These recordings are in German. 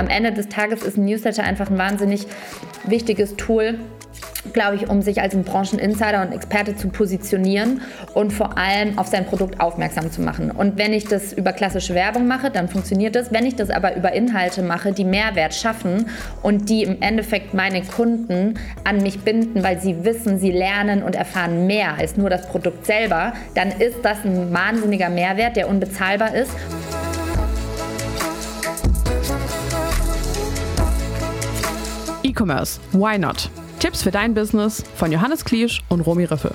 am Ende des Tages ist ein Newsletter einfach ein wahnsinnig wichtiges Tool, glaube ich, um sich als ein Brancheninsider und Experte zu positionieren und vor allem auf sein Produkt aufmerksam zu machen. Und wenn ich das über klassische Werbung mache, dann funktioniert das. Wenn ich das aber über Inhalte mache, die Mehrwert schaffen und die im Endeffekt meine Kunden an mich binden, weil sie wissen, sie lernen und erfahren mehr als nur das Produkt selber, dann ist das ein wahnsinniger Mehrwert, der unbezahlbar ist. E-Commerce, why not? Tipps für dein Business von Johannes Kliesch und Romy Riffel.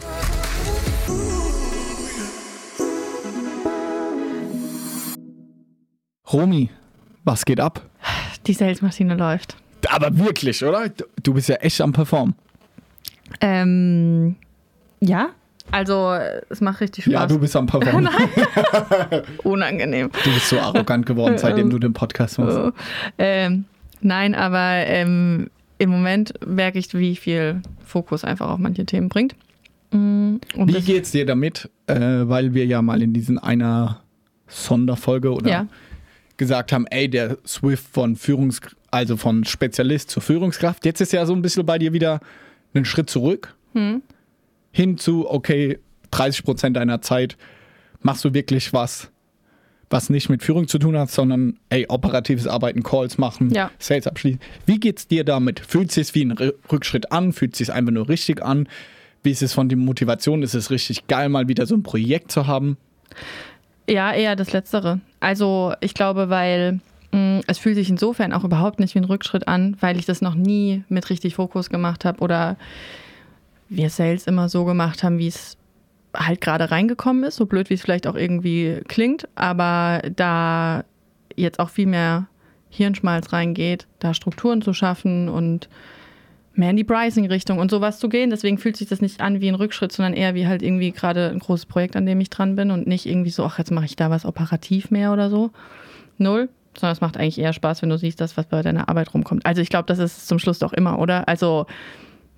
Romy, was geht ab? Die Salesmaschine läuft. Aber wirklich, oder? Du bist ja echt am Performen. Ähm, ja, also es macht richtig Spaß. Ja, du bist am Performen. Unangenehm. Du bist so arrogant geworden, seitdem du den Podcast machst. Oh. Ähm, nein, aber ähm, im Moment merke ich, wie viel Fokus einfach auf manche Themen bringt. Mm, und wie geht's dir damit? Äh, weil wir ja mal in diesen einer Sonderfolge oder ja. gesagt haben, ey, der Swift von Führungs also von Spezialist zur Führungskraft. Jetzt ist ja so ein bisschen bei dir wieder einen Schritt zurück. Hm. Hin zu, okay, 30 Prozent deiner Zeit machst du wirklich was, was nicht mit Führung zu tun hat, sondern ey, operatives Arbeiten, Calls machen, ja. Sales abschließen. Wie geht's dir damit? Fühlt es sich wie ein Rückschritt an? Fühlt es sich einfach nur richtig an? Wie ist es von der Motivation? Ist es richtig geil, mal wieder so ein Projekt zu haben? Ja, eher das Letztere. Also ich glaube, weil mh, mm, es fühlt sich insofern auch überhaupt nicht wie ein Rückschritt an, weil ich das noch nie mit richtig Fokus gemacht habe oder wir Sales immer so gemacht haben, wie es halt gerade reingekommen ist, so blöd wie es vielleicht auch irgendwie klingt, aber da jetzt auch viel mehr Hirnschmalz reingeht, da Strukturen zu schaffen und mehr in die Pricing-Richtung und sowas zu gehen. Deswegen fühlt sich das nicht an wie ein Rückschritt, sondern eher wie halt irgendwie gerade ein großes Projekt, an dem ich dran bin und nicht irgendwie so, ach, jetzt mache ich da was operativ mehr oder so. Null. Sondern es macht eigentlich eher Spaß, wenn du siehst, dass was bei deiner Arbeit rumkommt. Also ich glaube, das ist zum Schluss doch immer, oder? Also,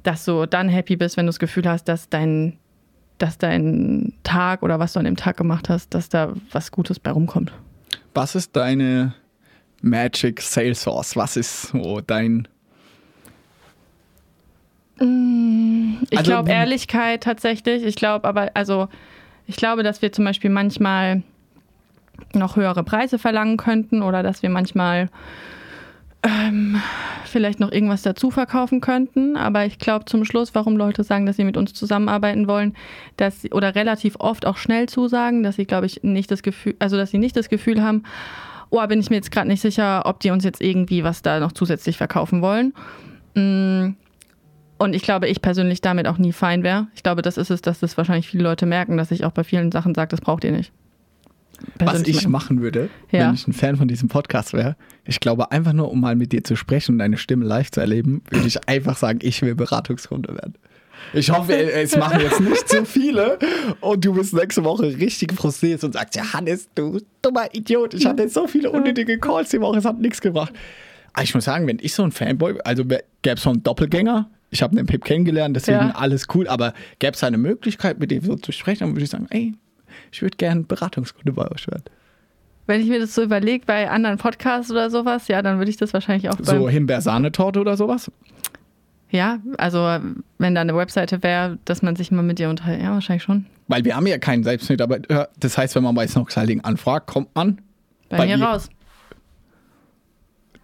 dass du dann happy bist, wenn du das Gefühl hast, dass dein dass dein Tag oder was du an dem Tag gemacht hast, dass da was Gutes bei rumkommt. Was ist deine Magic Sales Source? Was ist so dein. Mm, ich also, glaube Ehrlichkeit tatsächlich. Ich glaube aber, also ich glaube, dass wir zum Beispiel manchmal noch höhere Preise verlangen könnten oder dass wir manchmal ähm, vielleicht noch irgendwas dazu verkaufen könnten. Aber ich glaube zum Schluss, warum Leute sagen, dass sie mit uns zusammenarbeiten wollen, dass sie, oder relativ oft auch schnell zusagen, dass sie, glaube ich, nicht das Gefühl, also dass sie nicht das Gefühl haben, oh, bin ich mir jetzt gerade nicht sicher, ob die uns jetzt irgendwie was da noch zusätzlich verkaufen wollen. Mm, und ich glaube, ich persönlich damit auch nie fein wäre. Ich glaube, das ist es, dass das wahrscheinlich viele Leute merken, dass ich auch bei vielen Sachen sage, das braucht ihr nicht. Was ich machen würde, ja. wenn ich ein Fan von diesem Podcast wäre, ich glaube, einfach nur, um mal mit dir zu sprechen und deine Stimme live zu erleben, würde ich einfach sagen, ich will Beratungskunde werden. Ich hoffe, es machen jetzt nicht zu viele und du bist nächste Woche richtig frustriert und sagst, ja, Hannes, du dummer Idiot, ich hatte so viele unnötige Calls die Woche, es hat nichts gebracht. Aber ich muss sagen, wenn ich so ein Fanboy, also gäbe es so einen Doppelgänger, ich habe den Pip kennengelernt, deswegen ja. alles cool, aber gäbe es eine Möglichkeit, mit dem so zu sprechen, dann würde ich sagen, ey, ich würde gerne Beratungskunde bei euch werden. Wenn ich mir das so überlege bei anderen Podcasts oder sowas, ja, dann würde ich das wahrscheinlich auch. So Himbeersahnetorte oder sowas? Ja, also wenn da eine Webseite wäre, dass man sich mal mit dir unterhält, ja, wahrscheinlich schon. Weil wir haben ja keinen Selbstmitarbeiter. Das heißt, wenn man bei Snoxhalding anfragt, kommt man bei, bei mir raus.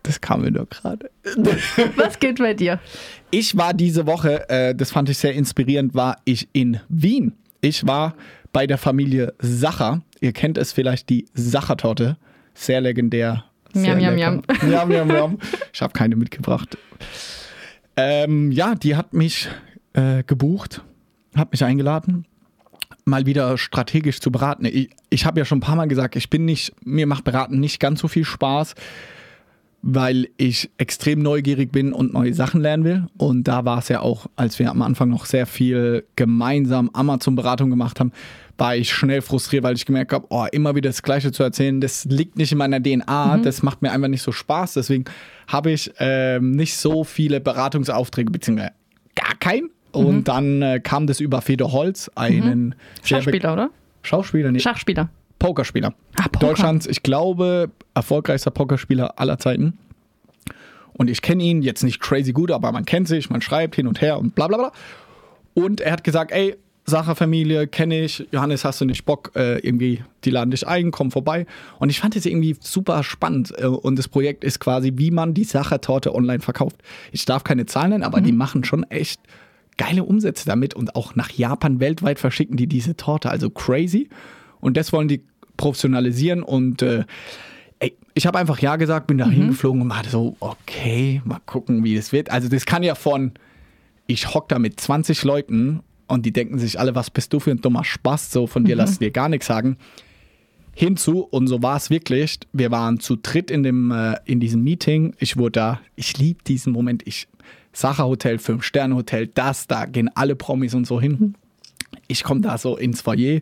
Das kam mir nur gerade. Was geht bei dir? Ich war diese Woche, äh, das fand ich sehr inspirierend, war ich in Wien. Ich war bei der Familie Sacher. Ihr kennt es vielleicht, die Sachertorte. Sehr legendär. Sehr miam, miam, miam. Miam, miam, miam. Ich habe keine mitgebracht. Ähm, ja, die hat mich äh, gebucht, hat mich eingeladen, mal wieder strategisch zu beraten. Ich, ich habe ja schon ein paar Mal gesagt, ich bin nicht, mir macht Beraten nicht ganz so viel Spaß weil ich extrem neugierig bin und neue Sachen lernen will. Und da war es ja auch, als wir am Anfang noch sehr viel gemeinsam Amazon-Beratung gemacht haben, war ich schnell frustriert, weil ich gemerkt habe, oh, immer wieder das Gleiche zu erzählen, das liegt nicht in meiner DNA, mhm. das macht mir einfach nicht so Spaß. Deswegen habe ich ähm, nicht so viele Beratungsaufträge, beziehungsweise gar keinen. Und mhm. dann äh, kam das über Feder Holz, einen mhm. Schauspieler, oder? Schauspieler, nee. Schachspieler. Pokerspieler. Ah, Poker. Deutschlands, ich glaube, erfolgreichster Pokerspieler aller Zeiten. Und ich kenne ihn jetzt nicht crazy gut, aber man kennt sich, man schreibt hin und her und bla bla bla. Und er hat gesagt, ey, Sacherfamilie kenne ich, Johannes, hast du nicht Bock, äh, irgendwie, die laden dich ein, komm vorbei. Und ich fand es irgendwie super spannend. Äh, und das Projekt ist quasi, wie man die Sachertorte online verkauft. Ich darf keine Zahlen nennen, aber mhm. die machen schon echt geile Umsätze damit und auch nach Japan weltweit verschicken die diese Torte. Also crazy. Und das wollen die professionalisieren und äh, ey, ich habe einfach Ja gesagt, bin da mhm. hingeflogen und war so, okay, mal gucken, wie das wird. Also das kann ja von, ich hock da mit 20 Leuten und die denken sich alle, was bist du für ein dummer Spaß, so von dir mhm. lass dir gar nichts sagen. Hinzu, und so war es wirklich, wir waren zu dritt in, dem, äh, in diesem Meeting. Ich wurde da, ich liebe diesen Moment, ich, Sacher Hotel, Fünf-Sterne-Hotel, das, da gehen alle Promis und so hin. Mhm. Ich komme da so ins Foyer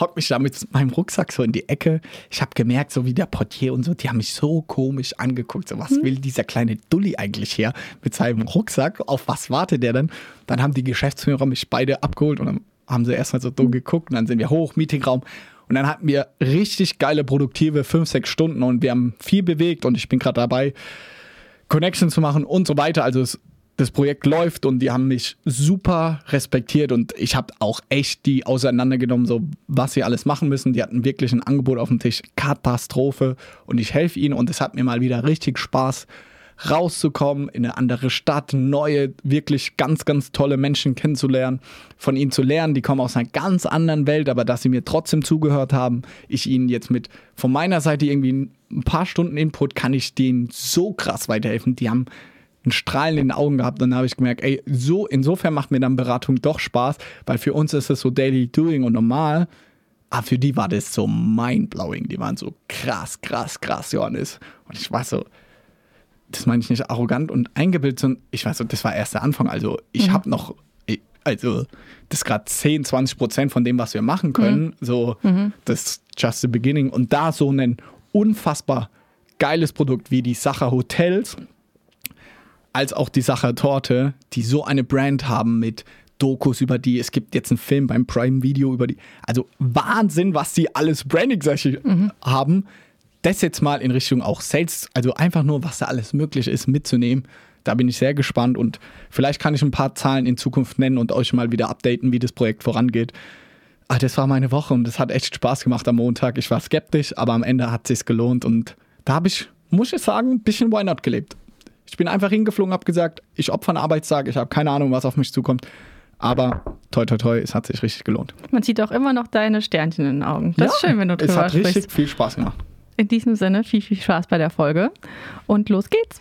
hock mich da mit meinem Rucksack so in die Ecke. Ich habe gemerkt, so wie der Portier und so, die haben mich so komisch angeguckt. So, was hm. will dieser kleine Dulli eigentlich her mit seinem Rucksack? Auf was wartet der denn? Dann haben die Geschäftsführer mich beide abgeholt und dann haben sie erstmal so dumm hm. geguckt und dann sind wir hoch, Meetingraum. Und dann hatten wir richtig geile, produktive fünf, sechs Stunden und wir haben viel bewegt und ich bin gerade dabei, Connection zu machen und so weiter. Also es das Projekt läuft und die haben mich super respektiert und ich habe auch echt die auseinandergenommen, so was sie alles machen müssen. Die hatten wirklich ein Angebot auf dem Tisch, Katastrophe und ich helfe ihnen und es hat mir mal wieder richtig Spaß rauszukommen, in eine andere Stadt, neue, wirklich ganz, ganz tolle Menschen kennenzulernen, von ihnen zu lernen. Die kommen aus einer ganz anderen Welt, aber dass sie mir trotzdem zugehört haben, ich ihnen jetzt mit von meiner Seite irgendwie ein paar Stunden Input kann ich denen so krass weiterhelfen. Die haben ein Strahlen in den Augen gehabt. Dann habe ich gemerkt, ey, so, insofern macht mir dann Beratung doch Spaß, weil für uns ist es so Daily Doing und normal. Aber für die war das so mindblowing. Die waren so krass, krass, krass, Johannes. Und ich war so, das meine ich nicht arrogant und eingebildet, sondern ich weiß so, das war erst der Anfang. Also ich mhm. habe noch, also das ist gerade 10, 20 Prozent von dem, was wir machen können. Mhm. So, mhm. das ist just the beginning. Und da so ein unfassbar geiles Produkt wie die Sacher Hotels als auch die Sacher Torte, die so eine Brand haben mit Dokus über die. Es gibt jetzt einen Film beim Prime Video über die. Also Wahnsinn, was sie alles branding mhm. haben. Das jetzt mal in Richtung auch Sales, also einfach nur, was da alles möglich ist, mitzunehmen. Da bin ich sehr gespannt und vielleicht kann ich ein paar Zahlen in Zukunft nennen und euch mal wieder updaten, wie das Projekt vorangeht. Ah, das war meine Woche und das hat echt Spaß gemacht am Montag. Ich war skeptisch, aber am Ende hat es sich gelohnt und da habe ich, muss ich sagen, ein bisschen Why Not gelebt. Ich bin einfach hingeflogen, habe gesagt, ich opfer einen Arbeitstag, ich habe keine Ahnung, was auf mich zukommt. Aber toi, toi, toi, es hat sich richtig gelohnt. Man sieht auch immer noch deine Sternchen in den Augen. Das ja, ist schön, wenn du drüber Es hat sprichst. richtig viel Spaß gemacht. In diesem Sinne, viel, viel Spaß bei der Folge. Und los geht's.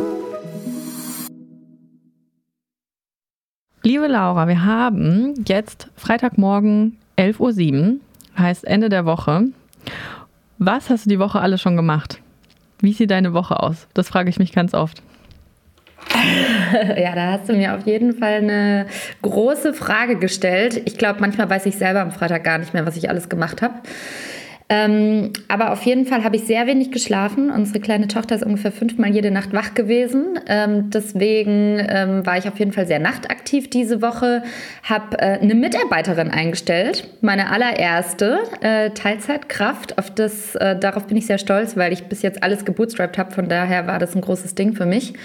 Liebe Laura, wir haben jetzt Freitagmorgen 11.07 Uhr, heißt Ende der Woche. Was hast du die Woche alles schon gemacht? Wie sieht deine Woche aus? Das frage ich mich ganz oft. ja, da hast du mir auf jeden Fall eine große Frage gestellt. Ich glaube, manchmal weiß ich selber am Freitag gar nicht mehr, was ich alles gemacht habe. Ähm, aber auf jeden Fall habe ich sehr wenig geschlafen. Unsere kleine Tochter ist ungefähr fünfmal jede Nacht wach gewesen. Ähm, deswegen ähm, war ich auf jeden Fall sehr nachtaktiv diese Woche. Habe äh, eine Mitarbeiterin eingestellt, meine allererste äh, Teilzeitkraft. Auf das, äh, darauf bin ich sehr stolz, weil ich bis jetzt alles gebootstrapped habe. Von daher war das ein großes Ding für mich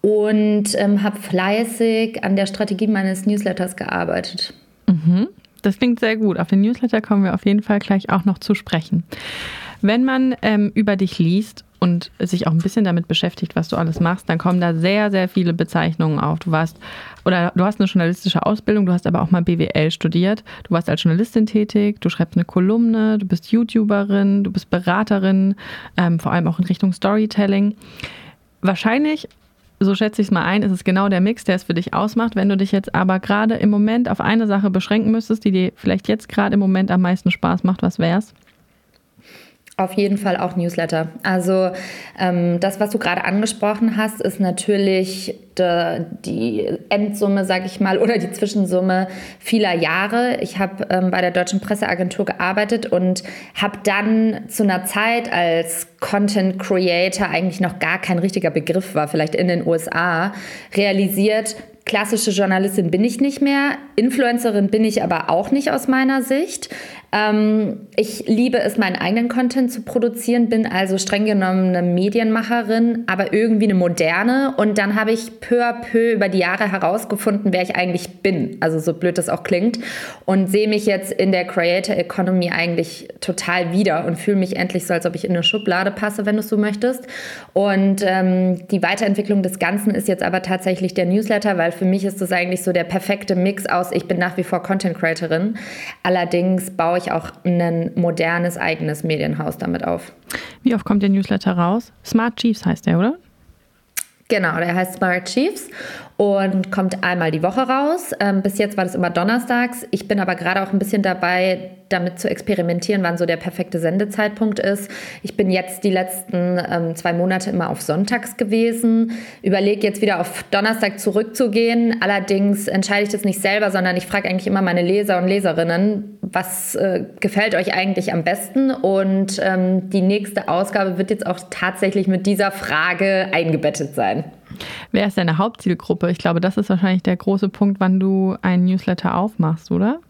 und ähm, habe fleißig an der Strategie meines Newsletters gearbeitet. Mhm. Das klingt sehr gut. Auf den Newsletter kommen wir auf jeden Fall gleich auch noch zu sprechen. Wenn man ähm, über dich liest und sich auch ein bisschen damit beschäftigt, was du alles machst, dann kommen da sehr, sehr viele Bezeichnungen auf. Du warst oder du hast eine journalistische Ausbildung, du hast aber auch mal BWL studiert. Du warst als Journalistin tätig, du schreibst eine Kolumne, du bist YouTuberin, du bist Beraterin, ähm, vor allem auch in Richtung Storytelling. Wahrscheinlich so schätze ich es mal ein, ist es genau der Mix, der es für dich ausmacht. Wenn du dich jetzt aber gerade im Moment auf eine Sache beschränken müsstest, die dir vielleicht jetzt gerade im Moment am meisten Spaß macht, was wär's? Auf jeden Fall auch Newsletter. Also ähm, das, was du gerade angesprochen hast, ist natürlich de, die Endsumme, sage ich mal, oder die Zwischensumme vieler Jahre. Ich habe ähm, bei der Deutschen Presseagentur gearbeitet und habe dann zu einer Zeit, als Content Creator eigentlich noch gar kein richtiger Begriff war, vielleicht in den USA, realisiert, klassische Journalistin bin ich nicht mehr, Influencerin bin ich aber auch nicht aus meiner Sicht. Ähm, ich liebe es, meinen eigenen Content zu produzieren, bin also streng genommen eine Medienmacherin, aber irgendwie eine moderne. Und dann habe ich peu à peu über die Jahre herausgefunden, wer ich eigentlich bin. Also so blöd das auch klingt. Und sehe mich jetzt in der Creator Economy eigentlich total wieder und fühle mich endlich so, als ob ich in eine Schublade passe, wenn du es so möchtest. Und ähm, die Weiterentwicklung des Ganzen ist jetzt aber tatsächlich der Newsletter, weil für mich ist das eigentlich so der perfekte Mix aus, ich bin nach wie vor Content Creatorin. Allerdings baue ich auch ein modernes eigenes Medienhaus damit auf. Wie oft kommt der Newsletter raus? Smart Chiefs heißt der, oder? Genau, der heißt Smart Chiefs und kommt einmal die Woche raus. Ähm, bis jetzt war das immer donnerstags. Ich bin aber gerade auch ein bisschen dabei, damit zu experimentieren, wann so der perfekte Sendezeitpunkt ist. Ich bin jetzt die letzten ähm, zwei Monate immer auf Sonntags gewesen, überlege jetzt wieder auf Donnerstag zurückzugehen. Allerdings entscheide ich das nicht selber, sondern ich frage eigentlich immer meine Leser und Leserinnen, was äh, gefällt euch eigentlich am besten? Und ähm, die nächste Ausgabe wird jetzt auch tatsächlich mit dieser Frage eingebettet sein. Wer ist deine Hauptzielgruppe? Ich glaube, das ist wahrscheinlich der große Punkt, wann du einen Newsletter aufmachst, oder?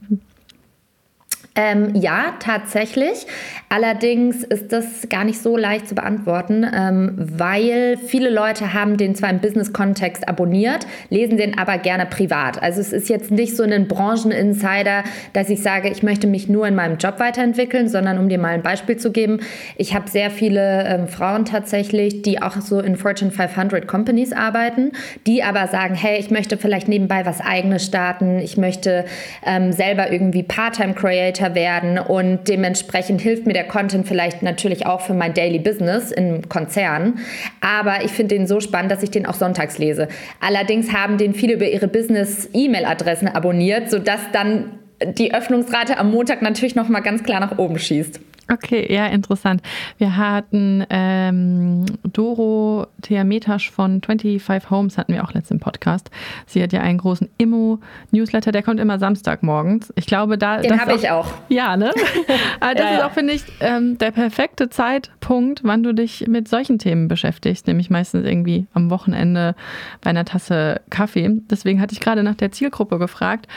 Ähm, ja, tatsächlich. Allerdings ist das gar nicht so leicht zu beantworten, ähm, weil viele Leute haben den zwar im Business-Kontext abonniert, lesen den aber gerne privat. Also es ist jetzt nicht so ein Brancheninsider, dass ich sage, ich möchte mich nur in meinem Job weiterentwickeln, sondern um dir mal ein Beispiel zu geben, ich habe sehr viele ähm, Frauen tatsächlich, die auch so in Fortune 500 Companies arbeiten, die aber sagen, hey, ich möchte vielleicht nebenbei was eigenes starten, ich möchte ähm, selber irgendwie Part-Time-Creator Creator werden und dementsprechend hilft mir der Content vielleicht natürlich auch für mein Daily Business im Konzern. Aber ich finde den so spannend, dass ich den auch sonntags lese. Allerdings haben den viele über ihre Business-E-Mail-Adressen abonniert, sodass dann die Öffnungsrate am Montag natürlich noch mal ganz klar nach oben schießt. Okay, ja, interessant. Wir hatten ähm, Doro Theametasch von 25 Homes, hatten wir auch letztens im Podcast. Sie hat ja einen großen Immo-Newsletter, der kommt immer Samstagmorgens. Ich glaube, da. Den habe ich auch. Ja, ne? das ja, ist auch, finde ich, ähm, der perfekte Zeitpunkt, wann du dich mit solchen Themen beschäftigst, nämlich meistens irgendwie am Wochenende bei einer Tasse Kaffee. Deswegen hatte ich gerade nach der Zielgruppe gefragt.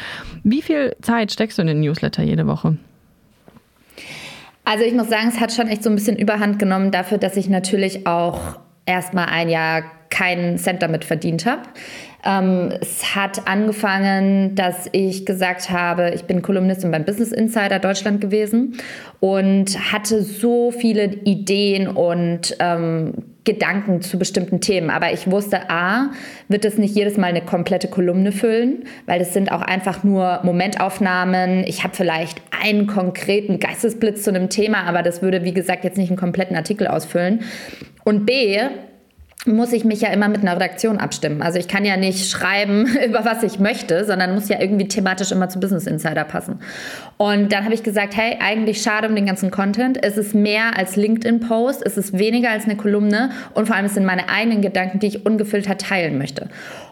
Wie viel Zeit steckst du in den Newsletter jede Woche? Also ich muss sagen, es hat schon echt so ein bisschen Überhand genommen dafür, dass ich natürlich auch erstmal ein Jahr keinen Cent damit verdient habe. Ähm, es hat angefangen, dass ich gesagt habe, ich bin Kolumnistin beim Business Insider Deutschland gewesen und hatte so viele Ideen und ähm, Gedanken zu bestimmten Themen. Aber ich wusste, a, wird es nicht jedes Mal eine komplette Kolumne füllen, weil es sind auch einfach nur Momentaufnahmen. Ich habe vielleicht einen konkreten Geistesblitz zu einem Thema, aber das würde, wie gesagt, jetzt nicht einen kompletten Artikel ausfüllen. Und b, muss ich mich ja immer mit einer Redaktion abstimmen. Also ich kann ja nicht schreiben, über was ich möchte, sondern muss ja irgendwie thematisch immer zu Business Insider passen. Und dann habe ich gesagt, hey, eigentlich schade um den ganzen Content. Es ist mehr als LinkedIn-Post, es ist weniger als eine Kolumne und vor allem es sind meine eigenen Gedanken, die ich ungefiltert teilen möchte.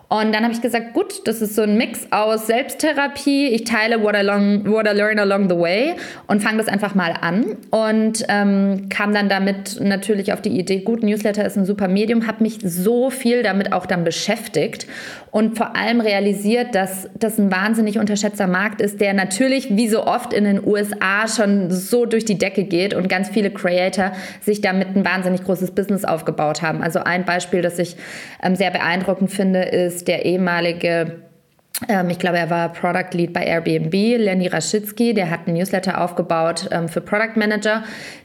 Und dann habe ich gesagt, gut, das ist so ein Mix aus Selbsttherapie. Ich teile what I, long, what I learn along the way und fange das einfach mal an. Und ähm, kam dann damit natürlich auf die Idee, gut, Newsletter ist ein super Medium, habe mich so viel damit auch dann beschäftigt und vor allem realisiert, dass das ein wahnsinnig unterschätzter Markt ist, der natürlich wie so oft in den USA schon so durch die Decke geht und ganz viele Creator sich damit ein wahnsinnig großes Business aufgebaut haben. Also ein Beispiel, das ich ähm, sehr beeindruckend finde, ist der ehemalige ich glaube, er war Product Lead bei Airbnb, Lenny Raschitzky, der hat einen Newsletter aufgebaut ähm, für Product Manager,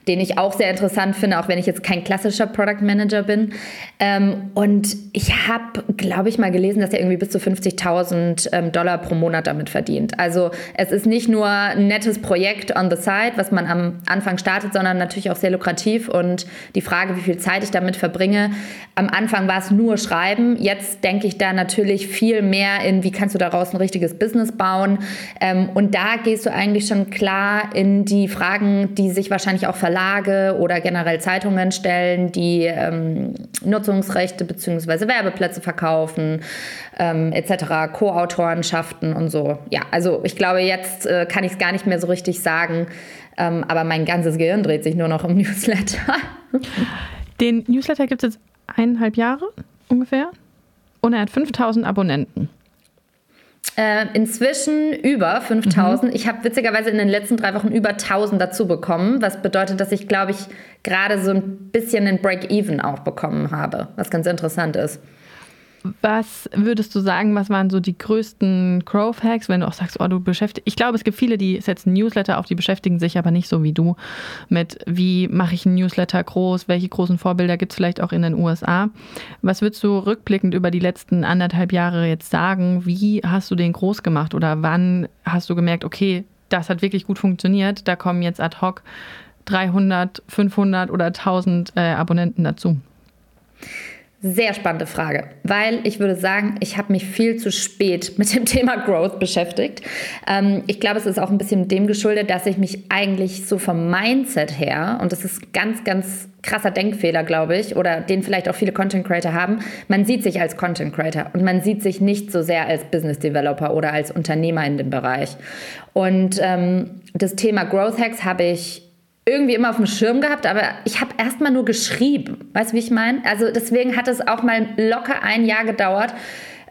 den ich auch sehr interessant finde, auch wenn ich jetzt kein klassischer Product Manager bin. Ähm, und ich habe, glaube ich, mal gelesen, dass er irgendwie bis zu 50.000 ähm, Dollar pro Monat damit verdient. Also es ist nicht nur ein nettes Projekt on the side, was man am Anfang startet, sondern natürlich auch sehr lukrativ. Und die Frage, wie viel Zeit ich damit verbringe, am Anfang war es nur Schreiben. Jetzt denke ich da natürlich viel mehr in, wie kannst du daraus ein richtiges Business bauen. Ähm, und da gehst du eigentlich schon klar in die Fragen, die sich wahrscheinlich auch Verlage oder generell Zeitungen stellen, die ähm, Nutzungsrechte bzw. Werbeplätze verkaufen, ähm, etc., Co-Autorenschaften und so. Ja, also ich glaube, jetzt äh, kann ich es gar nicht mehr so richtig sagen, ähm, aber mein ganzes Gehirn dreht sich nur noch um Newsletter. Den Newsletter gibt es jetzt eineinhalb Jahre ungefähr und er hat 5000 Abonnenten. Äh, inzwischen über 5000. Mhm. Ich habe witzigerweise in den letzten drei Wochen über 1000 dazu bekommen, was bedeutet, dass ich, glaube ich, gerade so ein bisschen den Break-Even auch bekommen habe, was ganz interessant ist. Was würdest du sagen, was waren so die größten Growth Hacks, wenn du auch sagst, oh, du beschäftigst. Ich glaube, es gibt viele, die setzen Newsletter auf, die beschäftigen sich aber nicht so wie du mit, wie mache ich einen Newsletter groß, welche großen Vorbilder gibt es vielleicht auch in den USA. Was würdest du rückblickend über die letzten anderthalb Jahre jetzt sagen? Wie hast du den groß gemacht oder wann hast du gemerkt, okay, das hat wirklich gut funktioniert, da kommen jetzt ad hoc 300, 500 oder 1000 äh, Abonnenten dazu? Sehr spannende Frage, weil ich würde sagen, ich habe mich viel zu spät mit dem Thema Growth beschäftigt. Ähm, ich glaube, es ist auch ein bisschen dem geschuldet, dass ich mich eigentlich so vom Mindset her, und das ist ganz, ganz krasser Denkfehler, glaube ich, oder den vielleicht auch viele Content Creator haben, man sieht sich als Content Creator und man sieht sich nicht so sehr als Business Developer oder als Unternehmer in dem Bereich. Und ähm, das Thema Growth Hacks habe ich irgendwie immer auf dem Schirm gehabt, aber ich habe erstmal nur geschrieben. Weißt du, wie ich meine? Also deswegen hat es auch mal locker ein Jahr gedauert,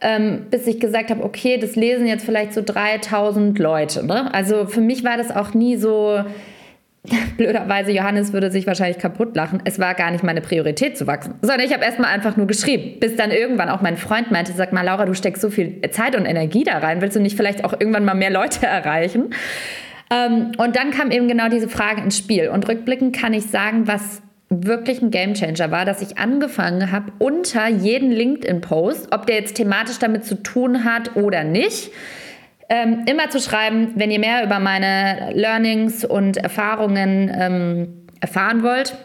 ähm, bis ich gesagt habe, okay, das lesen jetzt vielleicht so 3000 Leute. Ne? Also für mich war das auch nie so, blöderweise, Johannes würde sich wahrscheinlich kaputt lachen, es war gar nicht meine Priorität zu wachsen, sondern ich habe erstmal einfach nur geschrieben, bis dann irgendwann auch mein Freund meinte, sag mal, Laura, du steckst so viel Zeit und Energie da rein, willst du nicht vielleicht auch irgendwann mal mehr Leute erreichen? Ähm, und dann kam eben genau diese Frage ins Spiel. Und rückblickend kann ich sagen, was wirklich ein Gamechanger war, dass ich angefangen habe, unter jeden LinkedIn-Post, ob der jetzt thematisch damit zu tun hat oder nicht, ähm, immer zu schreiben, wenn ihr mehr über meine Learnings und Erfahrungen ähm, erfahren wollt,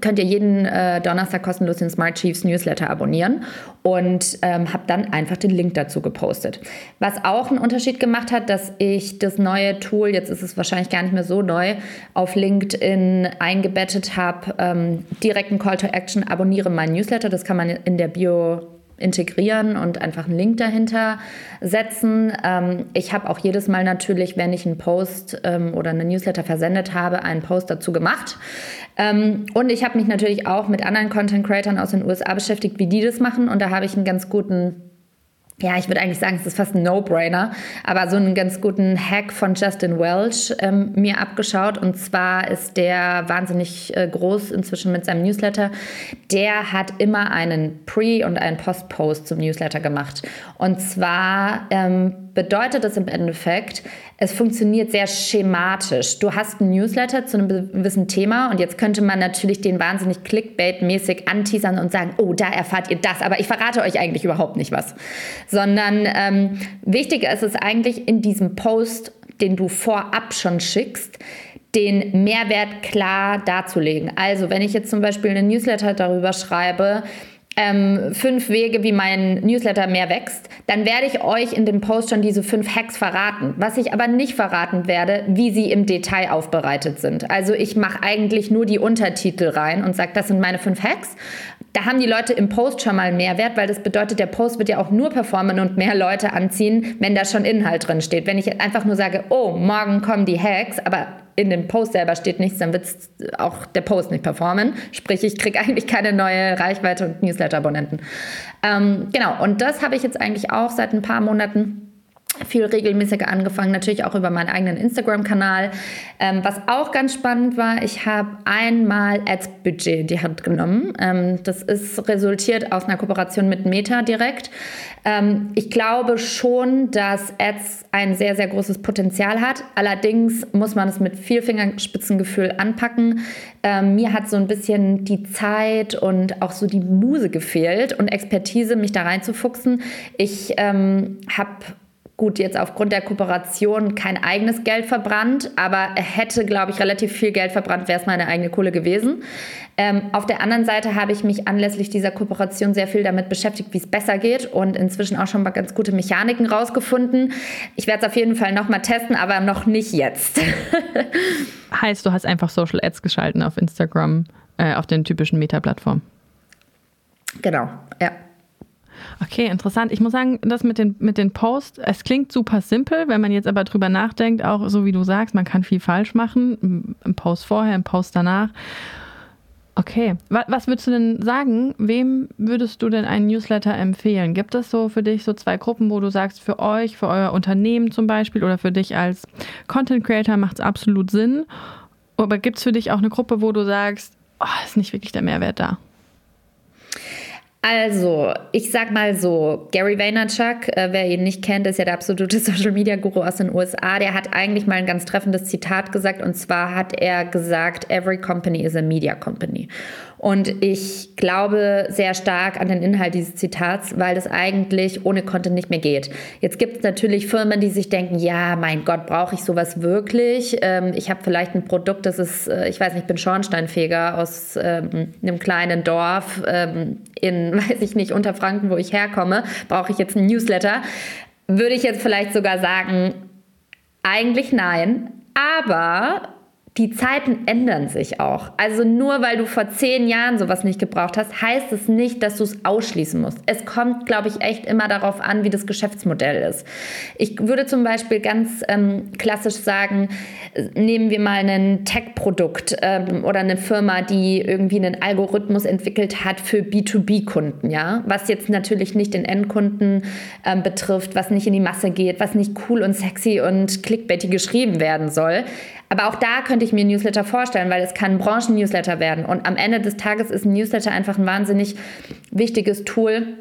könnt ihr jeden äh, Donnerstag kostenlos den Smart Chiefs Newsletter abonnieren und ähm, habe dann einfach den Link dazu gepostet. Was auch einen Unterschied gemacht hat, dass ich das neue Tool, jetzt ist es wahrscheinlich gar nicht mehr so neu, auf LinkedIn eingebettet habe, ähm, direkten Call to Action, abonniere meinen Newsletter. Das kann man in der Bio integrieren und einfach einen Link dahinter setzen. Ähm, ich habe auch jedes Mal natürlich, wenn ich einen Post ähm, oder eine Newsletter versendet habe, einen Post dazu gemacht. Ähm, und ich habe mich natürlich auch mit anderen Content Creators aus den USA beschäftigt, wie die das machen. Und da habe ich einen ganz guten ja, ich würde eigentlich sagen, es ist fast ein No-Brainer, aber so einen ganz guten Hack von Justin Welch ähm, mir abgeschaut. Und zwar ist der wahnsinnig äh, groß inzwischen mit seinem Newsletter. Der hat immer einen Pre- und einen Post-Post zum Newsletter gemacht. Und zwar ähm, bedeutet das im Endeffekt, es funktioniert sehr schematisch. Du hast einen Newsletter zu einem gewissen Thema und jetzt könnte man natürlich den wahnsinnig Clickbait-mäßig anteasern und sagen, oh, da erfahrt ihr das, aber ich verrate euch eigentlich überhaupt nicht was. Sondern ähm, wichtiger ist es eigentlich in diesem Post, den du vorab schon schickst, den Mehrwert klar darzulegen. Also wenn ich jetzt zum Beispiel einen Newsletter darüber schreibe, ähm, fünf Wege, wie mein Newsletter mehr wächst, dann werde ich euch in dem Post schon diese fünf Hacks verraten. Was ich aber nicht verraten werde, wie sie im Detail aufbereitet sind. Also ich mache eigentlich nur die Untertitel rein und sage, das sind meine fünf Hacks. Da haben die Leute im Post schon mal Mehrwert, weil das bedeutet, der Post wird ja auch nur performen und mehr Leute anziehen, wenn da schon Inhalt drin steht. Wenn ich einfach nur sage, oh, morgen kommen die Hacks, aber in dem Post selber steht nichts, dann wird auch der Post nicht performen. Sprich, ich kriege eigentlich keine neue Reichweite und Newsletter-Abonnenten. Ähm, genau, und das habe ich jetzt eigentlich auch seit ein paar Monaten viel regelmäßiger angefangen, natürlich auch über meinen eigenen Instagram-Kanal. Ähm, was auch ganz spannend war, ich habe einmal Ads-Budget in die Hand genommen. Ähm, das ist resultiert aus einer Kooperation mit Meta direkt. Ähm, ich glaube schon, dass Ads ein sehr, sehr großes Potenzial hat. Allerdings muss man es mit viel Fingerspitzengefühl anpacken. Ähm, mir hat so ein bisschen die Zeit und auch so die Muse gefehlt und Expertise, mich da reinzufuchsen. Ich ähm, habe gut, jetzt aufgrund der Kooperation kein eigenes Geld verbrannt, aber er hätte, glaube ich, relativ viel Geld verbrannt, wäre es meine eigene Kohle gewesen. Ähm, auf der anderen Seite habe ich mich anlässlich dieser Kooperation sehr viel damit beschäftigt, wie es besser geht und inzwischen auch schon mal ganz gute Mechaniken rausgefunden. Ich werde es auf jeden Fall nochmal testen, aber noch nicht jetzt. heißt, du hast einfach Social Ads geschalten auf Instagram, äh, auf den typischen Meta-Plattformen. Genau, ja. Okay, interessant. Ich muss sagen, das mit den, mit den Posts, es klingt super simpel, wenn man jetzt aber drüber nachdenkt, auch so wie du sagst, man kann viel falsch machen. Ein Post vorher, ein Post danach. Okay. Was würdest du denn sagen? Wem würdest du denn einen Newsletter empfehlen? Gibt es so für dich so zwei Gruppen, wo du sagst, für euch, für euer Unternehmen zum Beispiel oder für dich als Content Creator macht es absolut Sinn? Aber gibt es für dich auch eine Gruppe, wo du sagst, oh, ist nicht wirklich der Mehrwert da? Also, ich sag mal so, Gary Vaynerchuk, äh, wer ihn nicht kennt, ist ja der absolute Social Media Guru aus den USA. Der hat eigentlich mal ein ganz treffendes Zitat gesagt und zwar hat er gesagt, every company is a media company. Und ich glaube sehr stark an den Inhalt dieses Zitats, weil das eigentlich ohne Content nicht mehr geht. Jetzt gibt es natürlich Firmen, die sich denken, ja, mein Gott, brauche ich sowas wirklich? Ähm, ich habe vielleicht ein Produkt, das ist, äh, ich weiß nicht, ich bin Schornsteinfeger aus ähm, einem kleinen Dorf ähm, in, weiß ich nicht, Unterfranken, wo ich herkomme. Brauche ich jetzt einen Newsletter? Würde ich jetzt vielleicht sogar sagen, eigentlich nein. Aber die Zeiten ändern sich auch. Also nur weil du vor zehn Jahren sowas nicht gebraucht hast, heißt es nicht, dass du es ausschließen musst. Es kommt, glaube ich, echt immer darauf an, wie das Geschäftsmodell ist. Ich würde zum Beispiel ganz ähm, klassisch sagen, nehmen wir mal ein Tech-Produkt ähm, oder eine Firma, die irgendwie einen Algorithmus entwickelt hat für B2B-Kunden, ja, was jetzt natürlich nicht den Endkunden ähm, betrifft, was nicht in die Masse geht, was nicht cool und sexy und clickbaity geschrieben werden soll. Aber auch da könnte ich mir ein Newsletter vorstellen, weil es kann ein Branchen-Newsletter werden. Und am Ende des Tages ist ein Newsletter einfach ein wahnsinnig wichtiges Tool,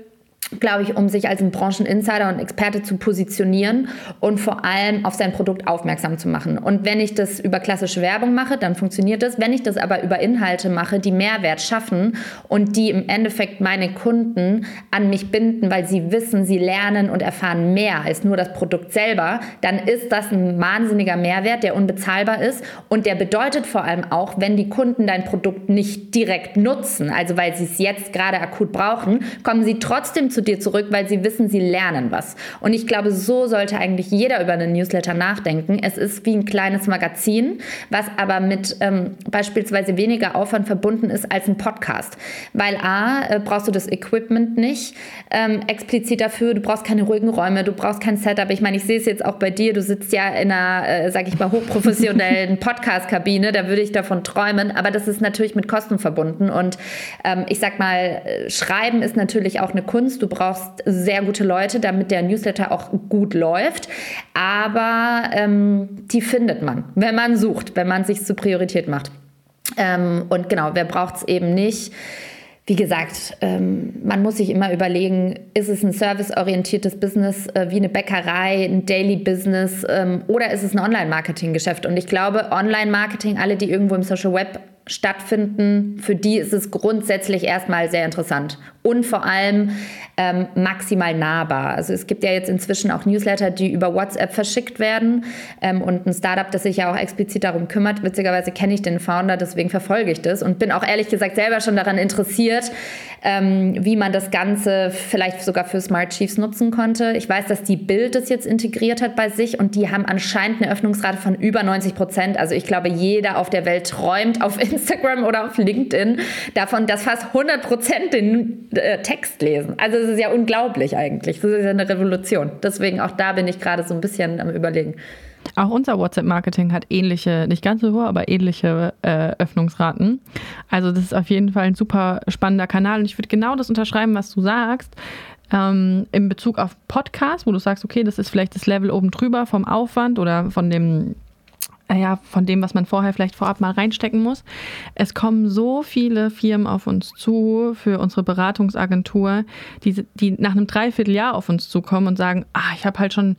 glaube ich, um sich als ein Brancheninsider und Experte zu positionieren und vor allem auf sein Produkt aufmerksam zu machen. Und wenn ich das über klassische Werbung mache, dann funktioniert das. Wenn ich das aber über Inhalte mache, die Mehrwert schaffen und die im Endeffekt meine Kunden an mich binden, weil sie wissen, sie lernen und erfahren mehr als nur das Produkt selber, dann ist das ein wahnsinniger Mehrwert, der unbezahlbar ist und der bedeutet vor allem auch, wenn die Kunden dein Produkt nicht direkt nutzen, also weil sie es jetzt gerade akut brauchen, kommen sie trotzdem zu zu dir zurück, weil sie wissen, sie lernen was. Und ich glaube, so sollte eigentlich jeder über einen Newsletter nachdenken. Es ist wie ein kleines Magazin, was aber mit ähm, beispielsweise weniger Aufwand verbunden ist als ein Podcast. Weil A, äh, brauchst du das Equipment nicht ähm, explizit dafür, du brauchst keine ruhigen Räume, du brauchst kein Setup. Ich meine, ich sehe es jetzt auch bei dir, du sitzt ja in einer, äh, sag ich mal, hochprofessionellen Podcast-Kabine, da würde ich davon träumen, aber das ist natürlich mit Kosten verbunden. Und ähm, ich sag mal, äh, Schreiben ist natürlich auch eine Kunst. Du Du brauchst sehr gute Leute, damit der Newsletter auch gut läuft. Aber ähm, die findet man, wenn man sucht, wenn man sich zur Priorität macht. Ähm, und genau, wer braucht es eben nicht? Wie gesagt, ähm, man muss sich immer überlegen, ist es ein serviceorientiertes Business äh, wie eine Bäckerei, ein Daily Business ähm, oder ist es ein Online-Marketing-Geschäft? Und ich glaube, Online-Marketing, alle, die irgendwo im Social Web stattfinden, für die ist es grundsätzlich erstmal sehr interessant und vor allem ähm, maximal nahbar. Also es gibt ja jetzt inzwischen auch Newsletter, die über WhatsApp verschickt werden ähm, und ein Startup, das sich ja auch explizit darum kümmert. Witzigerweise kenne ich den Founder, deswegen verfolge ich das und bin auch ehrlich gesagt selber schon daran interessiert, ähm, wie man das Ganze vielleicht sogar für Smart Chiefs nutzen konnte. Ich weiß, dass die Bild das jetzt integriert hat bei sich und die haben anscheinend eine Öffnungsrate von über 90 Prozent. Also ich glaube, jeder auf der Welt träumt auf oder auf LinkedIn davon, dass fast 100 Prozent den äh, Text lesen. Also es ist ja unglaublich eigentlich. Das ist ja eine Revolution. Deswegen auch da bin ich gerade so ein bisschen am Überlegen. Auch unser WhatsApp-Marketing hat ähnliche, nicht ganz so hohe, aber ähnliche äh, Öffnungsraten. Also das ist auf jeden Fall ein super spannender Kanal und ich würde genau das unterschreiben, was du sagst. Ähm, in Bezug auf Podcast, wo du sagst, okay, das ist vielleicht das Level oben drüber vom Aufwand oder von dem ja, von dem, was man vorher vielleicht vorab mal reinstecken muss. Es kommen so viele Firmen auf uns zu für unsere Beratungsagentur, die, die nach einem Dreivierteljahr auf uns zukommen und sagen, ah, ich habe halt schon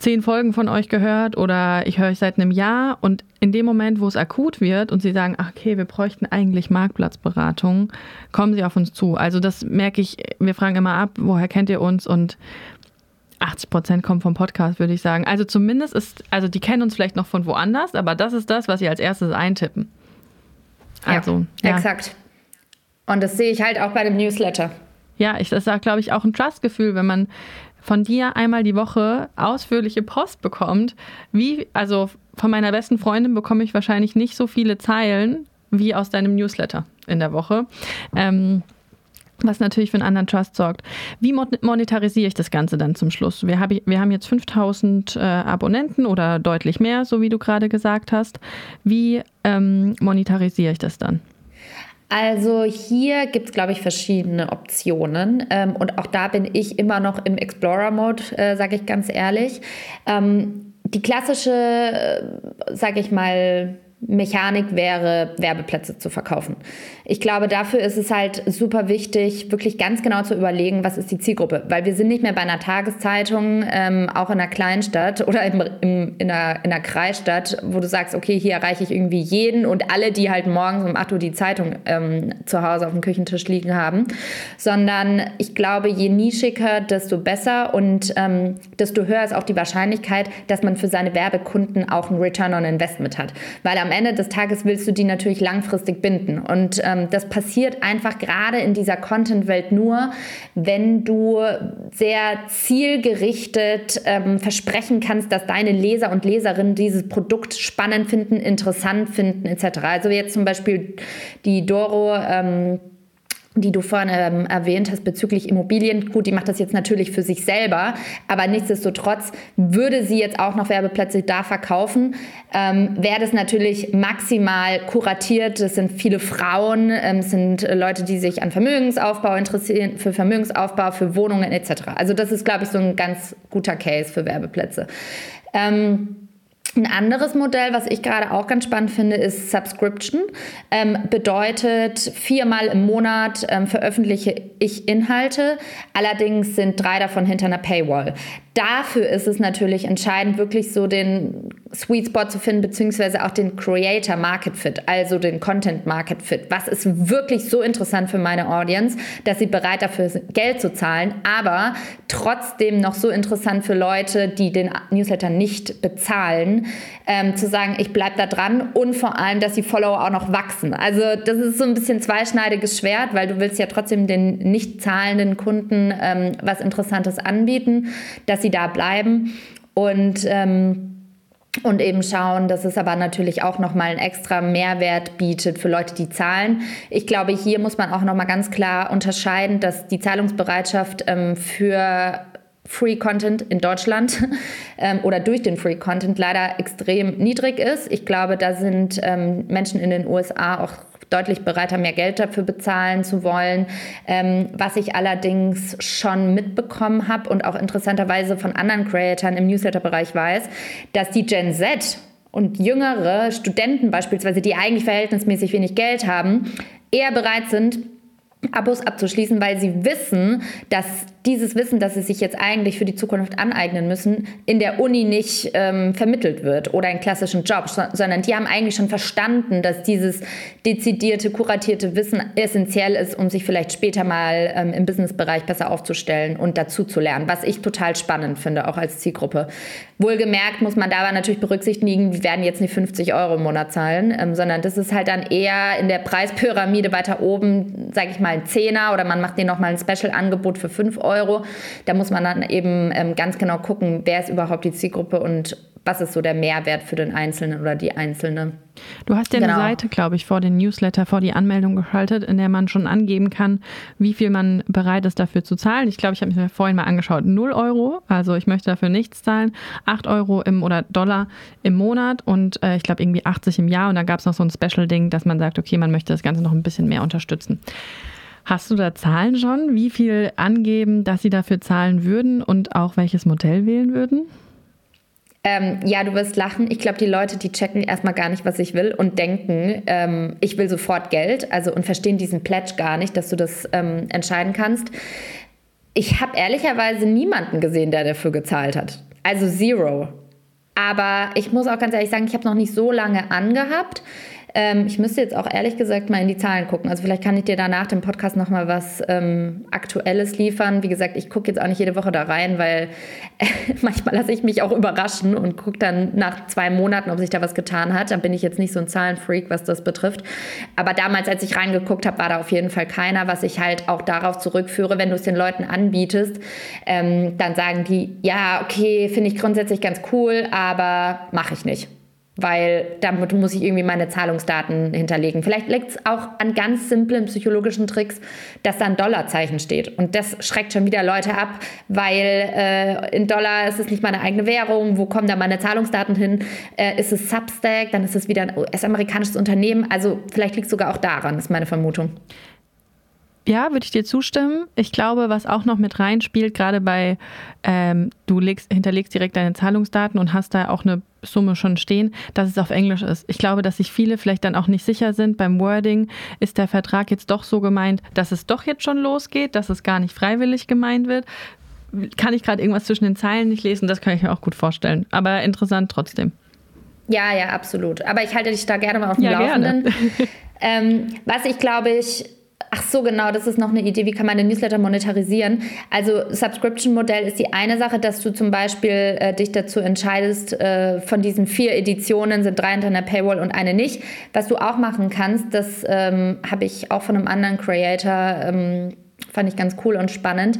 zehn Folgen von euch gehört oder ich höre euch seit einem Jahr und in dem Moment, wo es akut wird und sie sagen, ach, okay, wir bräuchten eigentlich Marktplatzberatung, kommen sie auf uns zu. Also das merke ich, wir fragen immer ab, woher kennt ihr uns und 80 Prozent kommen vom Podcast, würde ich sagen. Also zumindest ist, also die kennen uns vielleicht noch von woanders, aber das ist das, was sie als erstes eintippen. Also, ja, ja. exakt. Und das sehe ich halt auch bei dem Newsletter. Ja, ich, das ist, glaube ich, auch ein Trust-Gefühl, wenn man von dir einmal die Woche ausführliche Post bekommt. Wie, also von meiner besten Freundin bekomme ich wahrscheinlich nicht so viele Zeilen wie aus deinem Newsletter in der Woche. Ähm, was natürlich für einen anderen Trust sorgt. Wie monetarisiere ich das Ganze dann zum Schluss? Wir, hab, wir haben jetzt 5000 äh, Abonnenten oder deutlich mehr, so wie du gerade gesagt hast. Wie ähm, monetarisiere ich das dann? Also hier gibt es, glaube ich, verschiedene Optionen. Ähm, und auch da bin ich immer noch im Explorer-Mode, äh, sage ich ganz ehrlich. Ähm, die klassische, äh, sage ich mal, Mechanik wäre, Werbeplätze zu verkaufen. Ich glaube, dafür ist es halt super wichtig, wirklich ganz genau zu überlegen, was ist die Zielgruppe. Weil wir sind nicht mehr bei einer Tageszeitung, ähm, auch in einer Kleinstadt oder im, im, in, einer, in einer Kreisstadt, wo du sagst, okay, hier erreiche ich irgendwie jeden und alle, die halt morgens um 8 Uhr die Zeitung ähm, zu Hause auf dem Küchentisch liegen haben. Sondern ich glaube, je nischiger, desto besser und ähm, desto höher ist auch die Wahrscheinlichkeit, dass man für seine Werbekunden auch einen Return on Investment hat. Weil am Ende des Tages willst du die natürlich langfristig binden. Und ähm, das passiert einfach gerade in dieser Content-Welt nur, wenn du sehr zielgerichtet ähm, versprechen kannst, dass deine Leser und Leserinnen dieses Produkt spannend finden, interessant finden, etc. Also jetzt zum Beispiel die Doro. Ähm, die du vorhin ähm, erwähnt hast bezüglich Immobilien. Gut, die macht das jetzt natürlich für sich selber, aber nichtsdestotrotz würde sie jetzt auch noch Werbeplätze da verkaufen, ähm, wäre das natürlich maximal kuratiert. Es sind viele Frauen, ähm, es sind Leute, die sich an Vermögensaufbau interessieren, für Vermögensaufbau, für Wohnungen etc. Also das ist, glaube ich, so ein ganz guter Case für Werbeplätze. Ähm, ein anderes Modell, was ich gerade auch ganz spannend finde, ist Subscription. Ähm, bedeutet, viermal im Monat ähm, veröffentliche ich Inhalte. Allerdings sind drei davon hinter einer Paywall dafür ist es natürlich entscheidend, wirklich so den Sweet Spot zu finden, beziehungsweise auch den Creator Market Fit, also den Content Market Fit. Was ist wirklich so interessant für meine Audience, dass sie bereit dafür sind, Geld zu zahlen, aber trotzdem noch so interessant für Leute, die den Newsletter nicht bezahlen, ähm, zu sagen, ich bleibe da dran und vor allem, dass die Follower auch noch wachsen. Also das ist so ein bisschen zweischneidiges Schwert, weil du willst ja trotzdem den nicht zahlenden Kunden ähm, was Interessantes anbieten, dass dass sie da bleiben und ähm, und eben schauen, dass es aber natürlich auch noch mal einen extra Mehrwert bietet für Leute, die zahlen. Ich glaube, hier muss man auch noch mal ganz klar unterscheiden, dass die Zahlungsbereitschaft ähm, für Free Content in Deutschland ähm, oder durch den Free Content leider extrem niedrig ist. Ich glaube, da sind ähm, Menschen in den USA auch deutlich bereiter, mehr Geld dafür bezahlen zu wollen. Ähm, was ich allerdings schon mitbekommen habe und auch interessanterweise von anderen Creatoren im Newsletter-Bereich weiß, dass die Gen Z und jüngere Studenten beispielsweise, die eigentlich verhältnismäßig wenig Geld haben, eher bereit sind, Abos abzuschließen, weil sie wissen, dass dieses Wissen, das sie sich jetzt eigentlich für die Zukunft aneignen müssen, in der Uni nicht ähm, vermittelt wird oder in klassischen Jobs, sondern die haben eigentlich schon verstanden, dass dieses dezidierte, kuratierte Wissen essentiell ist, um sich vielleicht später mal ähm, im Businessbereich besser aufzustellen und dazu zu lernen, was ich total spannend finde, auch als Zielgruppe. Wohlgemerkt muss man dabei natürlich berücksichtigen, wir werden jetzt nicht 50 Euro im Monat zahlen, ähm, sondern das ist halt dann eher in der Preispyramide weiter oben, sage ich mal, ein Zehner oder man macht denen nochmal ein Special-Angebot für 5 Euro Euro. Da muss man dann eben ähm, ganz genau gucken, wer ist überhaupt die Zielgruppe und was ist so der Mehrwert für den Einzelnen oder die Einzelne. Du hast ja genau. eine Seite, glaube ich, vor den Newsletter, vor die Anmeldung geschaltet, in der man schon angeben kann, wie viel man bereit ist dafür zu zahlen. Ich glaube, ich habe mir vorhin mal angeschaut, 0 Euro, also ich möchte dafür nichts zahlen, 8 Euro im oder Dollar im Monat und äh, ich glaube irgendwie 80 im Jahr und da gab es noch so ein Special-Ding, dass man sagt, okay, man möchte das Ganze noch ein bisschen mehr unterstützen. Hast du da Zahlen schon? Wie viel angeben, dass sie dafür zahlen würden und auch welches Modell wählen würden? Ähm, ja, du wirst lachen. Ich glaube, die Leute, die checken erstmal gar nicht, was ich will und denken, ähm, ich will sofort Geld, also und verstehen diesen Pledge gar nicht, dass du das ähm, entscheiden kannst. Ich habe ehrlicherweise niemanden gesehen, der dafür gezahlt hat. Also zero. Aber ich muss auch ganz ehrlich sagen, ich habe noch nicht so lange angehabt. Ähm, ich müsste jetzt auch ehrlich gesagt mal in die Zahlen gucken. Also vielleicht kann ich dir danach dem Podcast nochmal was ähm, Aktuelles liefern. Wie gesagt, ich gucke jetzt auch nicht jede Woche da rein, weil äh, manchmal lasse ich mich auch überraschen und gucke dann nach zwei Monaten, ob sich da was getan hat. Dann bin ich jetzt nicht so ein Zahlenfreak, was das betrifft. Aber damals, als ich reingeguckt habe, war da auf jeden Fall keiner, was ich halt auch darauf zurückführe, wenn du es den Leuten anbietest, ähm, dann sagen die, ja, okay, finde ich grundsätzlich ganz cool, aber mache ich nicht weil damit muss ich irgendwie meine Zahlungsdaten hinterlegen. Vielleicht liegt es auch an ganz simplen psychologischen Tricks, dass da ein Dollarzeichen steht. Und das schreckt schon wieder Leute ab, weil äh, in Dollar ist es nicht meine eigene Währung. Wo kommen da meine Zahlungsdaten hin? Äh, ist es Substack? Dann ist es wieder ein US-amerikanisches Unternehmen. Also vielleicht liegt es sogar auch daran, ist meine Vermutung. Ja, würde ich dir zustimmen. Ich glaube, was auch noch mit reinspielt, gerade bei, ähm, du legst, hinterlegst direkt deine Zahlungsdaten und hast da auch eine Summe schon stehen, dass es auf Englisch ist. Ich glaube, dass sich viele vielleicht dann auch nicht sicher sind beim Wording. Ist der Vertrag jetzt doch so gemeint, dass es doch jetzt schon losgeht, dass es gar nicht freiwillig gemeint wird? Kann ich gerade irgendwas zwischen den Zeilen nicht lesen? Das kann ich mir auch gut vorstellen. Aber interessant trotzdem. Ja, ja, absolut. Aber ich halte dich da gerne mal auf dem ja, Laufenden. ähm, was ich glaube ich Ach so, genau, das ist noch eine Idee, wie kann man den Newsletter monetarisieren. Also Subscription-Modell ist die eine Sache, dass du zum Beispiel äh, dich dazu entscheidest, äh, von diesen vier Editionen sind drei hinter einer Paywall und eine nicht. Was du auch machen kannst, das ähm, habe ich auch von einem anderen Creator, ähm, fand ich ganz cool und spannend,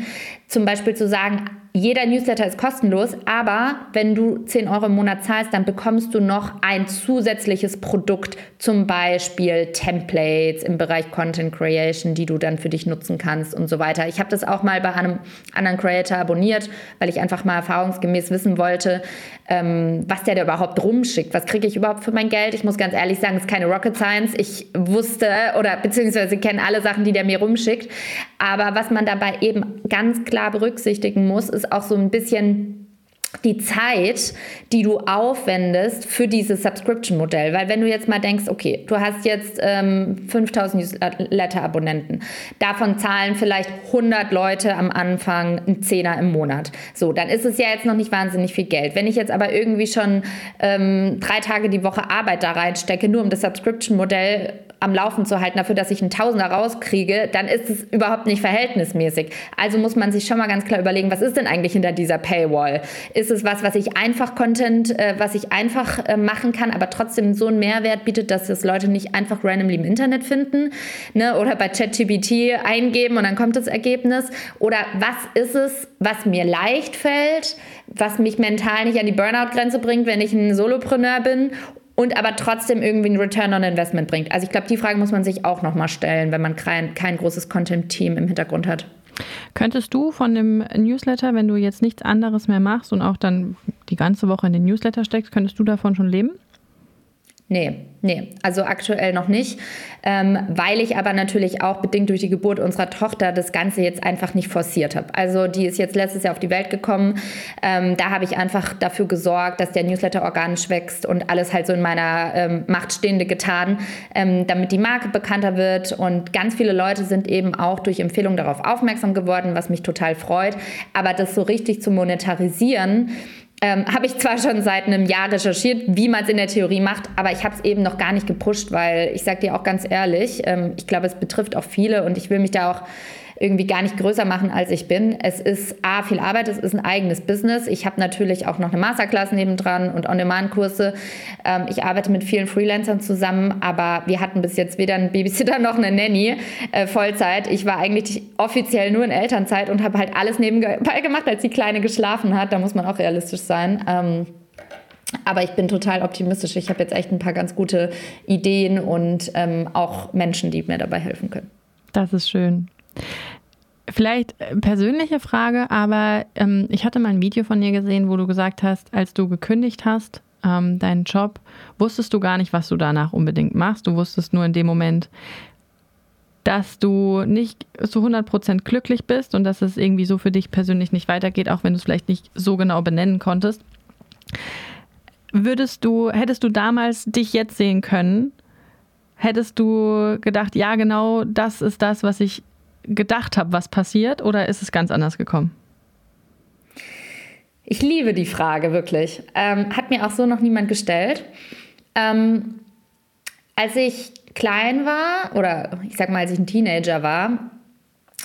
zum Beispiel zu sagen, jeder Newsletter ist kostenlos, aber wenn du 10 Euro im Monat zahlst, dann bekommst du noch ein zusätzliches Produkt, zum Beispiel Templates im Bereich Content Creation, die du dann für dich nutzen kannst und so weiter. Ich habe das auch mal bei einem anderen Creator abonniert, weil ich einfach mal erfahrungsgemäß wissen wollte, ähm, was der da überhaupt rumschickt. Was kriege ich überhaupt für mein Geld? Ich muss ganz ehrlich sagen, es ist keine Rocket Science. Ich wusste oder beziehungsweise kenne alle Sachen, die der mir rumschickt. Aber was man dabei eben ganz klar berücksichtigen muss, ist, ist auch so ein bisschen die Zeit, die du aufwendest für dieses Subscription-Modell. Weil wenn du jetzt mal denkst, okay, du hast jetzt ähm, 5000 Newsletter-Abonnenten, davon zahlen vielleicht 100 Leute am Anfang einen Zehner im Monat. So, dann ist es ja jetzt noch nicht wahnsinnig viel Geld. Wenn ich jetzt aber irgendwie schon ähm, drei Tage die Woche Arbeit da reinstecke, nur um das Subscription-Modell am Laufen zu halten, dafür, dass ich einen Tausender rauskriege, dann ist es überhaupt nicht verhältnismäßig. Also muss man sich schon mal ganz klar überlegen, was ist denn eigentlich hinter dieser Paywall? Ist es was, was ich einfach Content, äh, was ich einfach äh, machen kann, aber trotzdem so einen Mehrwert bietet, dass es Leute nicht einfach randomly im Internet finden ne? oder bei ChatGPT eingeben und dann kommt das Ergebnis? Oder was ist es, was mir leicht fällt, was mich mental nicht an die Burnout-Grenze bringt, wenn ich ein Solopreneur bin und aber trotzdem irgendwie ein Return on Investment bringt. Also ich glaube, die Frage muss man sich auch nochmal stellen, wenn man kein, kein großes Content-Team im Hintergrund hat. Könntest du von dem Newsletter, wenn du jetzt nichts anderes mehr machst und auch dann die ganze Woche in den Newsletter steckst, könntest du davon schon leben? Nee, nee, also aktuell noch nicht, ähm, weil ich aber natürlich auch bedingt durch die Geburt unserer Tochter das Ganze jetzt einfach nicht forciert habe. Also die ist jetzt letztes Jahr auf die Welt gekommen. Ähm, da habe ich einfach dafür gesorgt, dass der Newsletter organisch wächst und alles halt so in meiner ähm, Macht Stehende getan, ähm, damit die Marke bekannter wird. Und ganz viele Leute sind eben auch durch Empfehlungen darauf aufmerksam geworden, was mich total freut. Aber das so richtig zu monetarisieren, ähm, habe ich zwar schon seit einem Jahr recherchiert, wie man es in der Theorie macht, aber ich habe es eben noch gar nicht gepusht, weil ich sage dir auch ganz ehrlich, ähm, ich glaube, es betrifft auch viele und ich will mich da auch irgendwie gar nicht größer machen, als ich bin. Es ist A, viel Arbeit, es ist ein eigenes Business. Ich habe natürlich auch noch eine Masterclass nebendran und On-Demand-Kurse. Ähm, ich arbeite mit vielen Freelancern zusammen, aber wir hatten bis jetzt weder einen Babysitter noch eine Nanny äh, Vollzeit. Ich war eigentlich offiziell nur in Elternzeit und habe halt alles nebenbei gemacht, als die Kleine geschlafen hat. Da muss man auch realistisch sein. Ähm, aber ich bin total optimistisch. Ich habe jetzt echt ein paar ganz gute Ideen und ähm, auch Menschen, die mir dabei helfen können. Das ist schön. Vielleicht äh, persönliche Frage, aber ähm, ich hatte mal ein Video von dir gesehen, wo du gesagt hast, als du gekündigt hast, ähm, deinen Job, wusstest du gar nicht, was du danach unbedingt machst. Du wusstest nur in dem Moment, dass du nicht zu 100% glücklich bist und dass es irgendwie so für dich persönlich nicht weitergeht, auch wenn du es vielleicht nicht so genau benennen konntest. Würdest du, hättest du damals dich jetzt sehen können, hättest du gedacht, ja, genau das ist das, was ich gedacht habe, was passiert, oder ist es ganz anders gekommen? Ich liebe die Frage wirklich. Ähm, hat mir auch so noch niemand gestellt. Ähm, als ich klein war, oder ich sag mal, als ich ein Teenager war,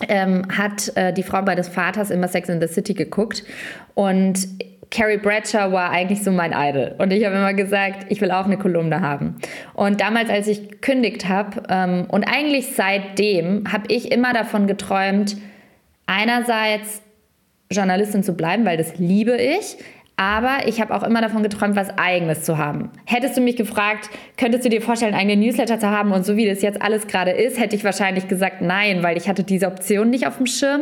ähm, hat äh, die Frau bei des Vaters immer Sex in the City geguckt. Und Carrie Bradshaw war eigentlich so mein Idol. Und ich habe immer gesagt, ich will auch eine Kolumne haben. Und damals, als ich gekündigt habe, ähm, und eigentlich seitdem, habe ich immer davon geträumt, einerseits Journalistin zu bleiben, weil das liebe ich, Aber ich habe auch immer davon geträumt, was Eigenes zu haben. Hättest du mich gefragt, könntest du dir vorstellen, einen Newsletter zu haben und so wie das jetzt alles gerade ist, hätte ich wahrscheinlich gesagt nein, weil ich hatte diese Option nicht auf dem Schirm.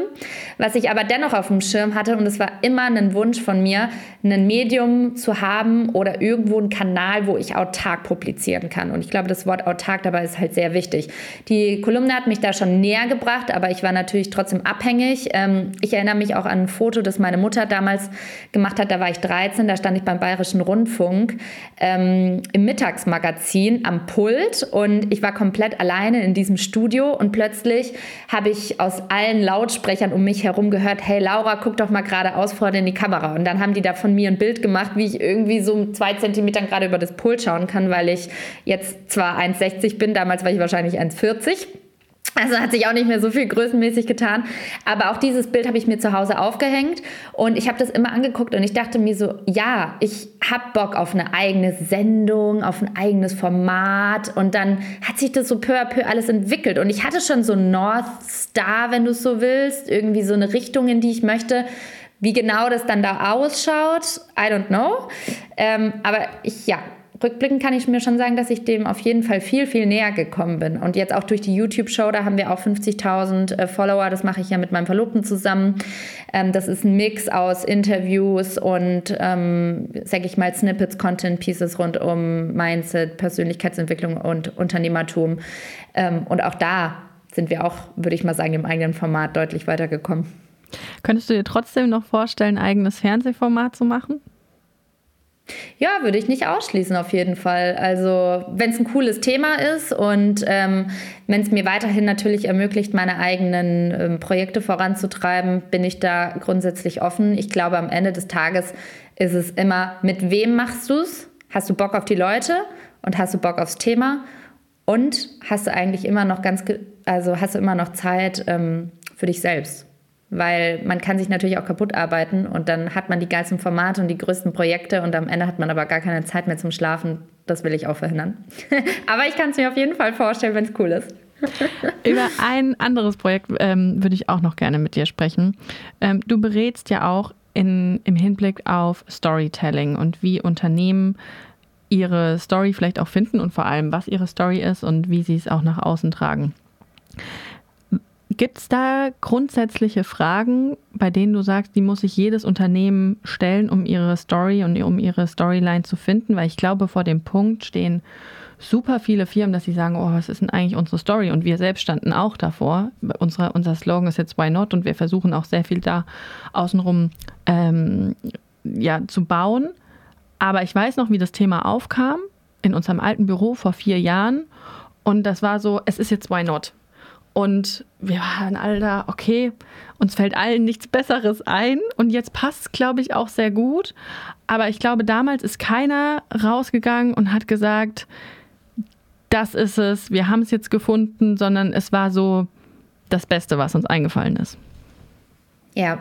Was ich aber dennoch auf dem Schirm hatte und es war immer ein Wunsch von mir, ein Medium zu haben oder irgendwo einen Kanal, wo ich autark publizieren kann. Und ich glaube, das Wort autark dabei ist halt sehr wichtig. Die Kolumne hat mich da schon näher gebracht, aber ich war natürlich trotzdem abhängig. Ähm, ich erinnere mich auch an ein Foto, das meine Mutter damals gemacht hat. Da war ich 13, da stand ich beim Bayerischen Rundfunk ähm, im Mittagsmagazin am Pult und ich war komplett alleine in diesem Studio und plötzlich habe ich aus allen Lautsprechern um mich herum gehört, hey Laura, guck doch mal geradeaus vor in die Kamera. Und dann haben die da von mir ein Bild gemacht, wie ich irgendwie so zwei Zentimetern gerade über das Pult schauen kann, weil ich jetzt zwar 1,60 bin, damals war ich wahrscheinlich 1,40 also hat sich auch nicht mehr so viel größenmäßig getan. Aber auch dieses Bild habe ich mir zu Hause aufgehängt und ich habe das immer angeguckt und ich dachte mir so, ja, ich habe Bock auf eine eigene Sendung, auf ein eigenes Format und dann hat sich das so peu à peu alles entwickelt und ich hatte schon so North Star, wenn du es so willst, irgendwie so eine Richtung, in die ich möchte. Wie genau das dann da ausschaut, I don't know. Ähm, aber ich, ja, rückblickend kann ich mir schon sagen, dass ich dem auf jeden Fall viel, viel näher gekommen bin. Und jetzt auch durch die YouTube-Show, da haben wir auch 50.000 äh, Follower. Das mache ich ja mit meinem Verlobten zusammen. Ähm, das ist ein Mix aus Interviews und, ähm, sage ich mal, Snippets, Content Pieces rund um Mindset, Persönlichkeitsentwicklung und Unternehmertum. Ähm, und auch da sind wir auch, würde ich mal sagen, im eigenen Format deutlich weitergekommen. Könntest du dir trotzdem noch vorstellen, ein eigenes Fernsehformat zu machen? Ja, würde ich nicht ausschließen auf jeden Fall. Also wenn es ein cooles Thema ist und ähm, wenn es mir weiterhin natürlich ermöglicht, meine eigenen ähm, Projekte voranzutreiben, bin ich da grundsätzlich offen. Ich glaube, am Ende des Tages ist es immer, mit wem machst du es? Hast du Bock auf die Leute und hast du Bock aufs Thema? Und hast du eigentlich immer noch ganz, also hast du immer noch Zeit ähm, für dich selbst? Weil man kann sich natürlich auch kaputt arbeiten und dann hat man die geilsten Formate und die größten Projekte und am Ende hat man aber gar keine Zeit mehr zum Schlafen. Das will ich auch verhindern. aber ich kann es mir auf jeden Fall vorstellen, wenn es cool ist. Über ein anderes Projekt ähm, würde ich auch noch gerne mit dir sprechen. Ähm, du berätst ja auch in, im Hinblick auf Storytelling und wie Unternehmen ihre Story vielleicht auch finden und vor allem, was ihre Story ist und wie sie es auch nach außen tragen. Gibt es da grundsätzliche Fragen, bei denen du sagst, die muss sich jedes Unternehmen stellen, um ihre Story und um ihre Storyline zu finden? Weil ich glaube, vor dem Punkt stehen super viele Firmen, dass sie sagen, oh, was ist denn eigentlich unsere Story? Und wir selbst standen auch davor. Unsere, unser Slogan ist jetzt Why Not und wir versuchen auch sehr viel da außenrum ähm, ja, zu bauen. Aber ich weiß noch, wie das Thema aufkam in unserem alten Büro vor vier Jahren. Und das war so, es ist jetzt Why Not? Und wir waren alle da, okay, uns fällt allen nichts Besseres ein. Und jetzt passt es, glaube ich, auch sehr gut. Aber ich glaube, damals ist keiner rausgegangen und hat gesagt, das ist es, wir haben es jetzt gefunden, sondern es war so das Beste, was uns eingefallen ist. Ja,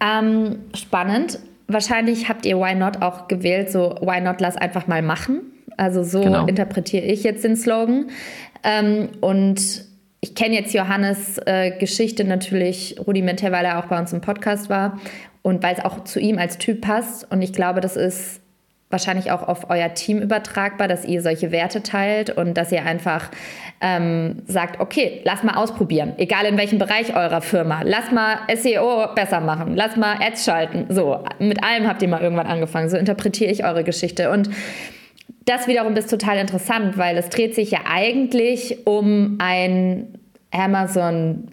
ähm, spannend. Wahrscheinlich habt ihr Why Not auch gewählt, so Why Not lass einfach mal machen. Also so genau. interpretiere ich jetzt den Slogan. Ähm, und ich kenne jetzt Johannes äh, Geschichte natürlich rudimentär, weil er auch bei uns im Podcast war und weil es auch zu ihm als Typ passt. Und ich glaube, das ist wahrscheinlich auch auf euer Team übertragbar, dass ihr solche Werte teilt und dass ihr einfach ähm, sagt, okay, lass mal ausprobieren, egal in welchem Bereich eurer Firma. Lass mal SEO besser machen, lass mal Ads schalten. So, mit allem habt ihr mal irgendwann angefangen. So interpretiere ich eure Geschichte. Und das wiederum ist total interessant, weil es dreht sich ja eigentlich um ein Amazon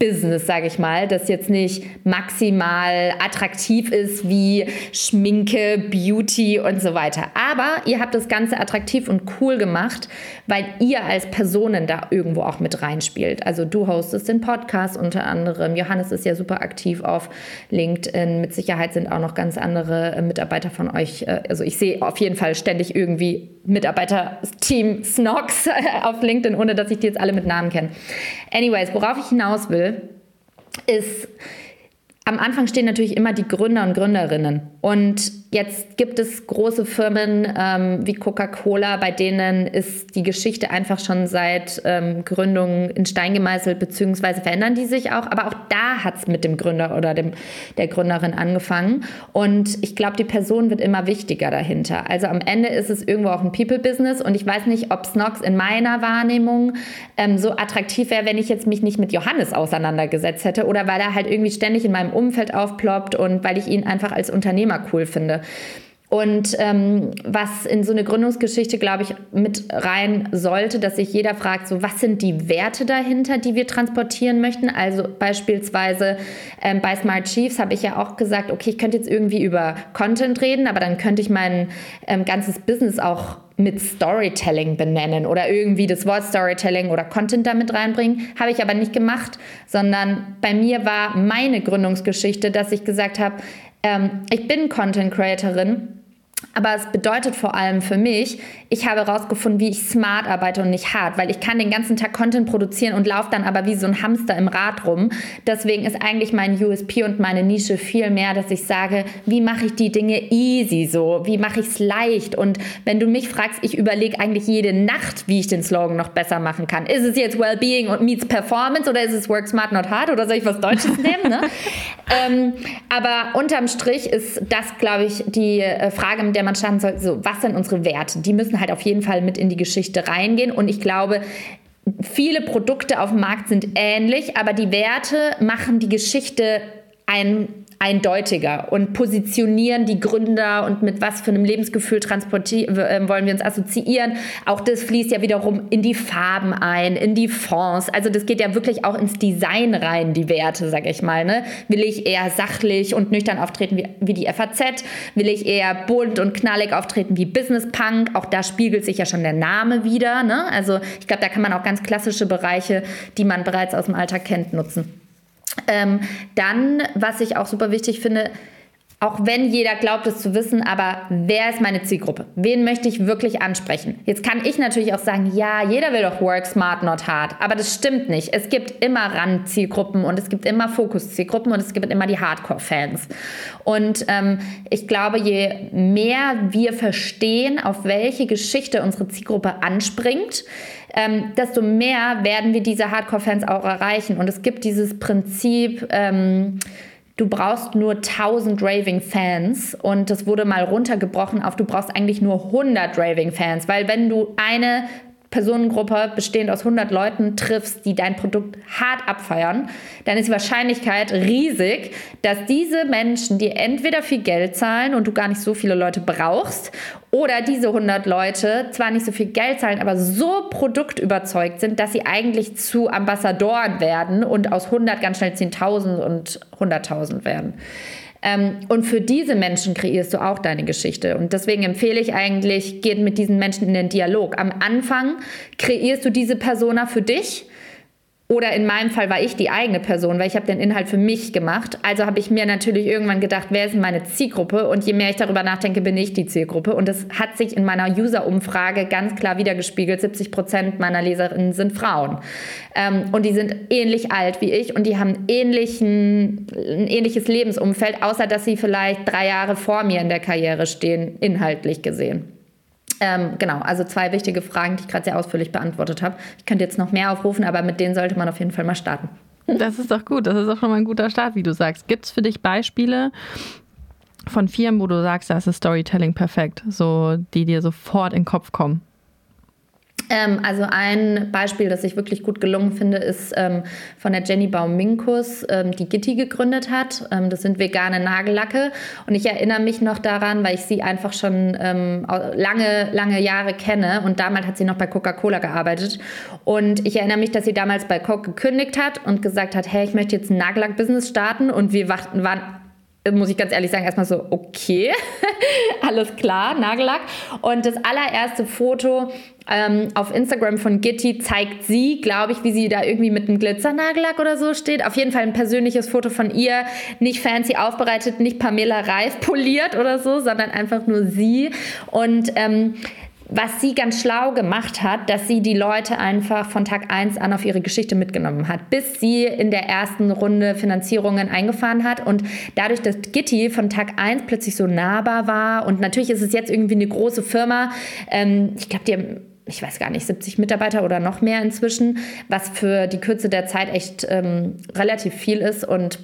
Business, sage ich mal, das jetzt nicht maximal attraktiv ist wie Schminke, Beauty und so weiter. Aber ihr habt das Ganze attraktiv und cool gemacht, weil ihr als Personen da irgendwo auch mit reinspielt. Also du hostest den Podcast unter anderem. Johannes ist ja super aktiv auf LinkedIn. Mit Sicherheit sind auch noch ganz andere äh, Mitarbeiter von euch. Äh, also ich sehe auf jeden Fall ständig irgendwie Mitarbeiter-Team Snox auf LinkedIn, ohne dass ich die jetzt alle mit Namen kenne. Anyways, worauf ich hinaus will, ist, am Anfang stehen natürlich immer die Gründer und Gründerinnen. Und jetzt gibt es große Firmen ähm, wie Coca-Cola, bei denen ist die Geschichte einfach schon seit ähm, Gründung in Stein gemeißelt, beziehungsweise verändern die sich auch. Aber auch da hat es mit dem Gründer oder dem, der Gründerin angefangen. Und ich glaube, die Person wird immer wichtiger dahinter. Also am Ende ist es irgendwo auch ein People-Business und ich weiß nicht, ob Snox in meiner Wahrnehmung ähm, so attraktiv wäre, wenn ich jetzt mich nicht mit Johannes auseinandergesetzt hätte oder weil er halt irgendwie ständig in meinem Umfeld aufploppt und weil ich ihn einfach als Unternehmer cool finde. Und ähm, was in so eine Gründungsgeschichte, glaube ich, mit rein sollte, dass sich jeder fragt, so was sind die Werte dahinter, die wir transportieren möchten? Also beispielsweise ähm, bei Smart Chiefs habe ich ja auch gesagt, okay, ich könnte jetzt irgendwie über Content reden, aber dann könnte ich mein ähm, ganzes Business auch mit Storytelling benennen oder irgendwie das Wort Storytelling oder Content damit reinbringen. Habe ich aber nicht gemacht, sondern bei mir war meine Gründungsgeschichte, dass ich gesagt habe, ähm, ich bin Content Creatorin aber es bedeutet vor allem für mich, ich habe herausgefunden, wie ich smart arbeite und nicht hart, weil ich kann den ganzen Tag Content produzieren und laufe dann aber wie so ein Hamster im Rad rum. Deswegen ist eigentlich mein USP und meine Nische viel mehr, dass ich sage, wie mache ich die Dinge easy so, wie mache ich es leicht und wenn du mich fragst, ich überlege eigentlich jede Nacht, wie ich den Slogan noch besser machen kann. Ist es jetzt Wellbeing und meets Performance oder ist es Work Smart Not Hard oder soll ich was Deutsches nehmen? Ne? ähm, aber unterm Strich ist das, glaube ich, die äh, Frage, mit der man starten soll, so, was sind unsere Werte? Die müssen halt auf jeden Fall mit in die Geschichte reingehen. Und ich glaube, viele Produkte auf dem Markt sind ähnlich, aber die Werte machen die Geschichte ein eindeutiger und positionieren die Gründer und mit was für einem Lebensgefühl transportieren äh, wollen wir uns assoziieren. Auch das fließt ja wiederum in die Farben ein, in die Fonds. Also das geht ja wirklich auch ins Design rein, die Werte, sag ich mal. Ne? Will ich eher sachlich und nüchtern auftreten wie, wie die FAZ? Will ich eher bunt und knallig auftreten wie Business Punk? Auch da spiegelt sich ja schon der Name wieder. Ne? Also ich glaube, da kann man auch ganz klassische Bereiche, die man bereits aus dem Alltag kennt, nutzen. Ähm, dann, was ich auch super wichtig finde, auch wenn jeder glaubt es zu wissen, aber wer ist meine Zielgruppe? Wen möchte ich wirklich ansprechen? Jetzt kann ich natürlich auch sagen, ja, jeder will doch work smart, not hard. Aber das stimmt nicht. Es gibt immer Randzielgruppen und es gibt immer Fokuszielgruppen und es gibt immer die Hardcore-Fans. Und ähm, ich glaube, je mehr wir verstehen, auf welche Geschichte unsere Zielgruppe anspringt, ähm, desto mehr werden wir diese Hardcore-Fans auch erreichen. Und es gibt dieses Prinzip, ähm, du brauchst nur 1000 Raving-Fans und das wurde mal runtergebrochen auf, du brauchst eigentlich nur 100 Raving-Fans, weil wenn du eine Personengruppe bestehend aus 100 Leuten triffst, die dein Produkt hart abfeiern, dann ist die Wahrscheinlichkeit riesig, dass diese Menschen dir entweder viel Geld zahlen und du gar nicht so viele Leute brauchst oder diese 100 Leute zwar nicht so viel Geld zahlen, aber so produktüberzeugt sind, dass sie eigentlich zu Ambassadoren werden und aus 100 ganz schnell 10.000 und 100.000 werden. Ähm, und für diese Menschen kreierst du auch deine Geschichte. Und deswegen empfehle ich eigentlich, geht mit diesen Menschen in den Dialog. Am Anfang kreierst du diese Persona für dich oder in meinem Fall war ich die eigene Person, weil ich habe den Inhalt für mich gemacht. Also habe ich mir natürlich irgendwann gedacht, wer ist meine Zielgruppe? Und je mehr ich darüber nachdenke, bin ich die Zielgruppe. Und das hat sich in meiner User-Umfrage ganz klar wiedergespiegelt. 70 Prozent meiner Leserinnen sind Frauen. Ähm, und die sind ähnlich alt wie ich und die haben ähnlichen, ein ähnliches Lebensumfeld, außer dass sie vielleicht drei Jahre vor mir in der Karriere stehen, inhaltlich gesehen. Ähm, genau, also zwei wichtige Fragen, die ich gerade sehr ausführlich beantwortet habe. Ich könnte jetzt noch mehr aufrufen, aber mit denen sollte man auf jeden Fall mal starten. Das ist doch gut, das ist auch schon mal ein guter Start, wie du sagst. Gibt es für dich Beispiele von Firmen, wo du sagst, da ist das Storytelling perfekt, so die dir sofort in den Kopf kommen? Ähm, also ein Beispiel, das ich wirklich gut gelungen finde, ist ähm, von der Jenny Baum-Minkus, ähm, die Gitti gegründet hat. Ähm, das sind vegane Nagellacke. Und ich erinnere mich noch daran, weil ich sie einfach schon ähm, lange, lange Jahre kenne. Und damals hat sie noch bei Coca-Cola gearbeitet. Und ich erinnere mich, dass sie damals bei Coke gekündigt hat und gesagt hat, hey, ich möchte jetzt ein Nagellack-Business starten. Und wir waren muss ich ganz ehrlich sagen, erstmal so, okay, alles klar, Nagellack. Und das allererste Foto ähm, auf Instagram von Gitti zeigt sie, glaube ich, wie sie da irgendwie mit einem Glitzernagellack oder so steht. Auf jeden Fall ein persönliches Foto von ihr, nicht fancy aufbereitet, nicht Pamela Reif poliert oder so, sondern einfach nur sie. Und ähm, was sie ganz schlau gemacht hat, dass sie die Leute einfach von Tag 1 an auf ihre Geschichte mitgenommen hat, bis sie in der ersten Runde Finanzierungen eingefahren hat. Und dadurch, dass Gitti von Tag 1 plötzlich so nahbar war und natürlich ist es jetzt irgendwie eine große Firma, ähm, ich glaube, die haben ich weiß gar nicht, 70 Mitarbeiter oder noch mehr inzwischen, was für die Kürze der Zeit echt ähm, relativ viel ist und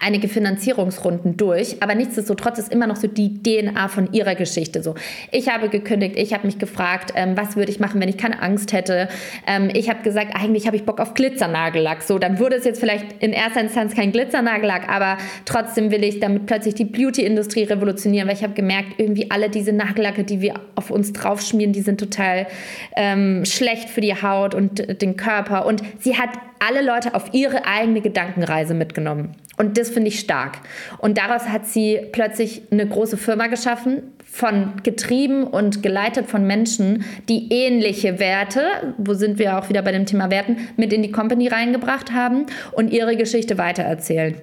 einige Finanzierungsrunden durch, aber nichtsdestotrotz ist immer noch so die DNA von ihrer Geschichte so. Ich habe gekündigt, ich habe mich gefragt, ähm, was würde ich machen, wenn ich keine Angst hätte. Ähm, ich habe gesagt, eigentlich habe ich Bock auf Glitzernagellack. So, dann wurde es jetzt vielleicht in erster Instanz kein Glitzernagellack, aber trotzdem will ich damit plötzlich die Beauty-Industrie revolutionieren, weil ich habe gemerkt, irgendwie alle diese Nagellacke, die wir auf uns draufschmieren, die sind total ähm, schlecht für die Haut und den Körper. Und sie hat alle Leute auf ihre eigene Gedankenreise mitgenommen. Und das finde ich stark. Und daraus hat sie plötzlich eine große Firma geschaffen, von getrieben und geleitet von Menschen, die ähnliche Werte, wo sind wir auch wieder bei dem Thema Werten, mit in die Company reingebracht haben und ihre Geschichte weitererzählen.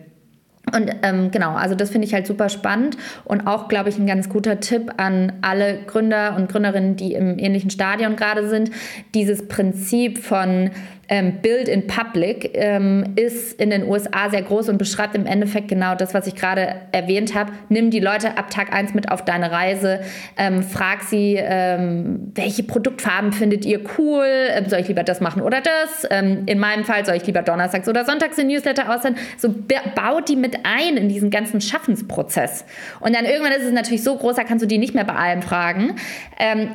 Und ähm, genau, also das finde ich halt super spannend und auch, glaube ich, ein ganz guter Tipp an alle Gründer und Gründerinnen, die im ähnlichen Stadion gerade sind. Dieses Prinzip von ähm, Build in Public ähm, ist in den USA sehr groß und beschreibt im Endeffekt genau das, was ich gerade erwähnt habe. Nimm die Leute ab Tag 1 mit auf deine Reise, ähm, frag sie, ähm, welche Produktfarben findet ihr cool, ähm, soll ich lieber das machen oder das? Ähm, in meinem Fall soll ich lieber donnerstags oder sonntags den Newsletter aussenden. So baut die mit ein in diesen ganzen Schaffensprozess. Und dann irgendwann ist es natürlich so groß, da kannst du die nicht mehr bei allem fragen.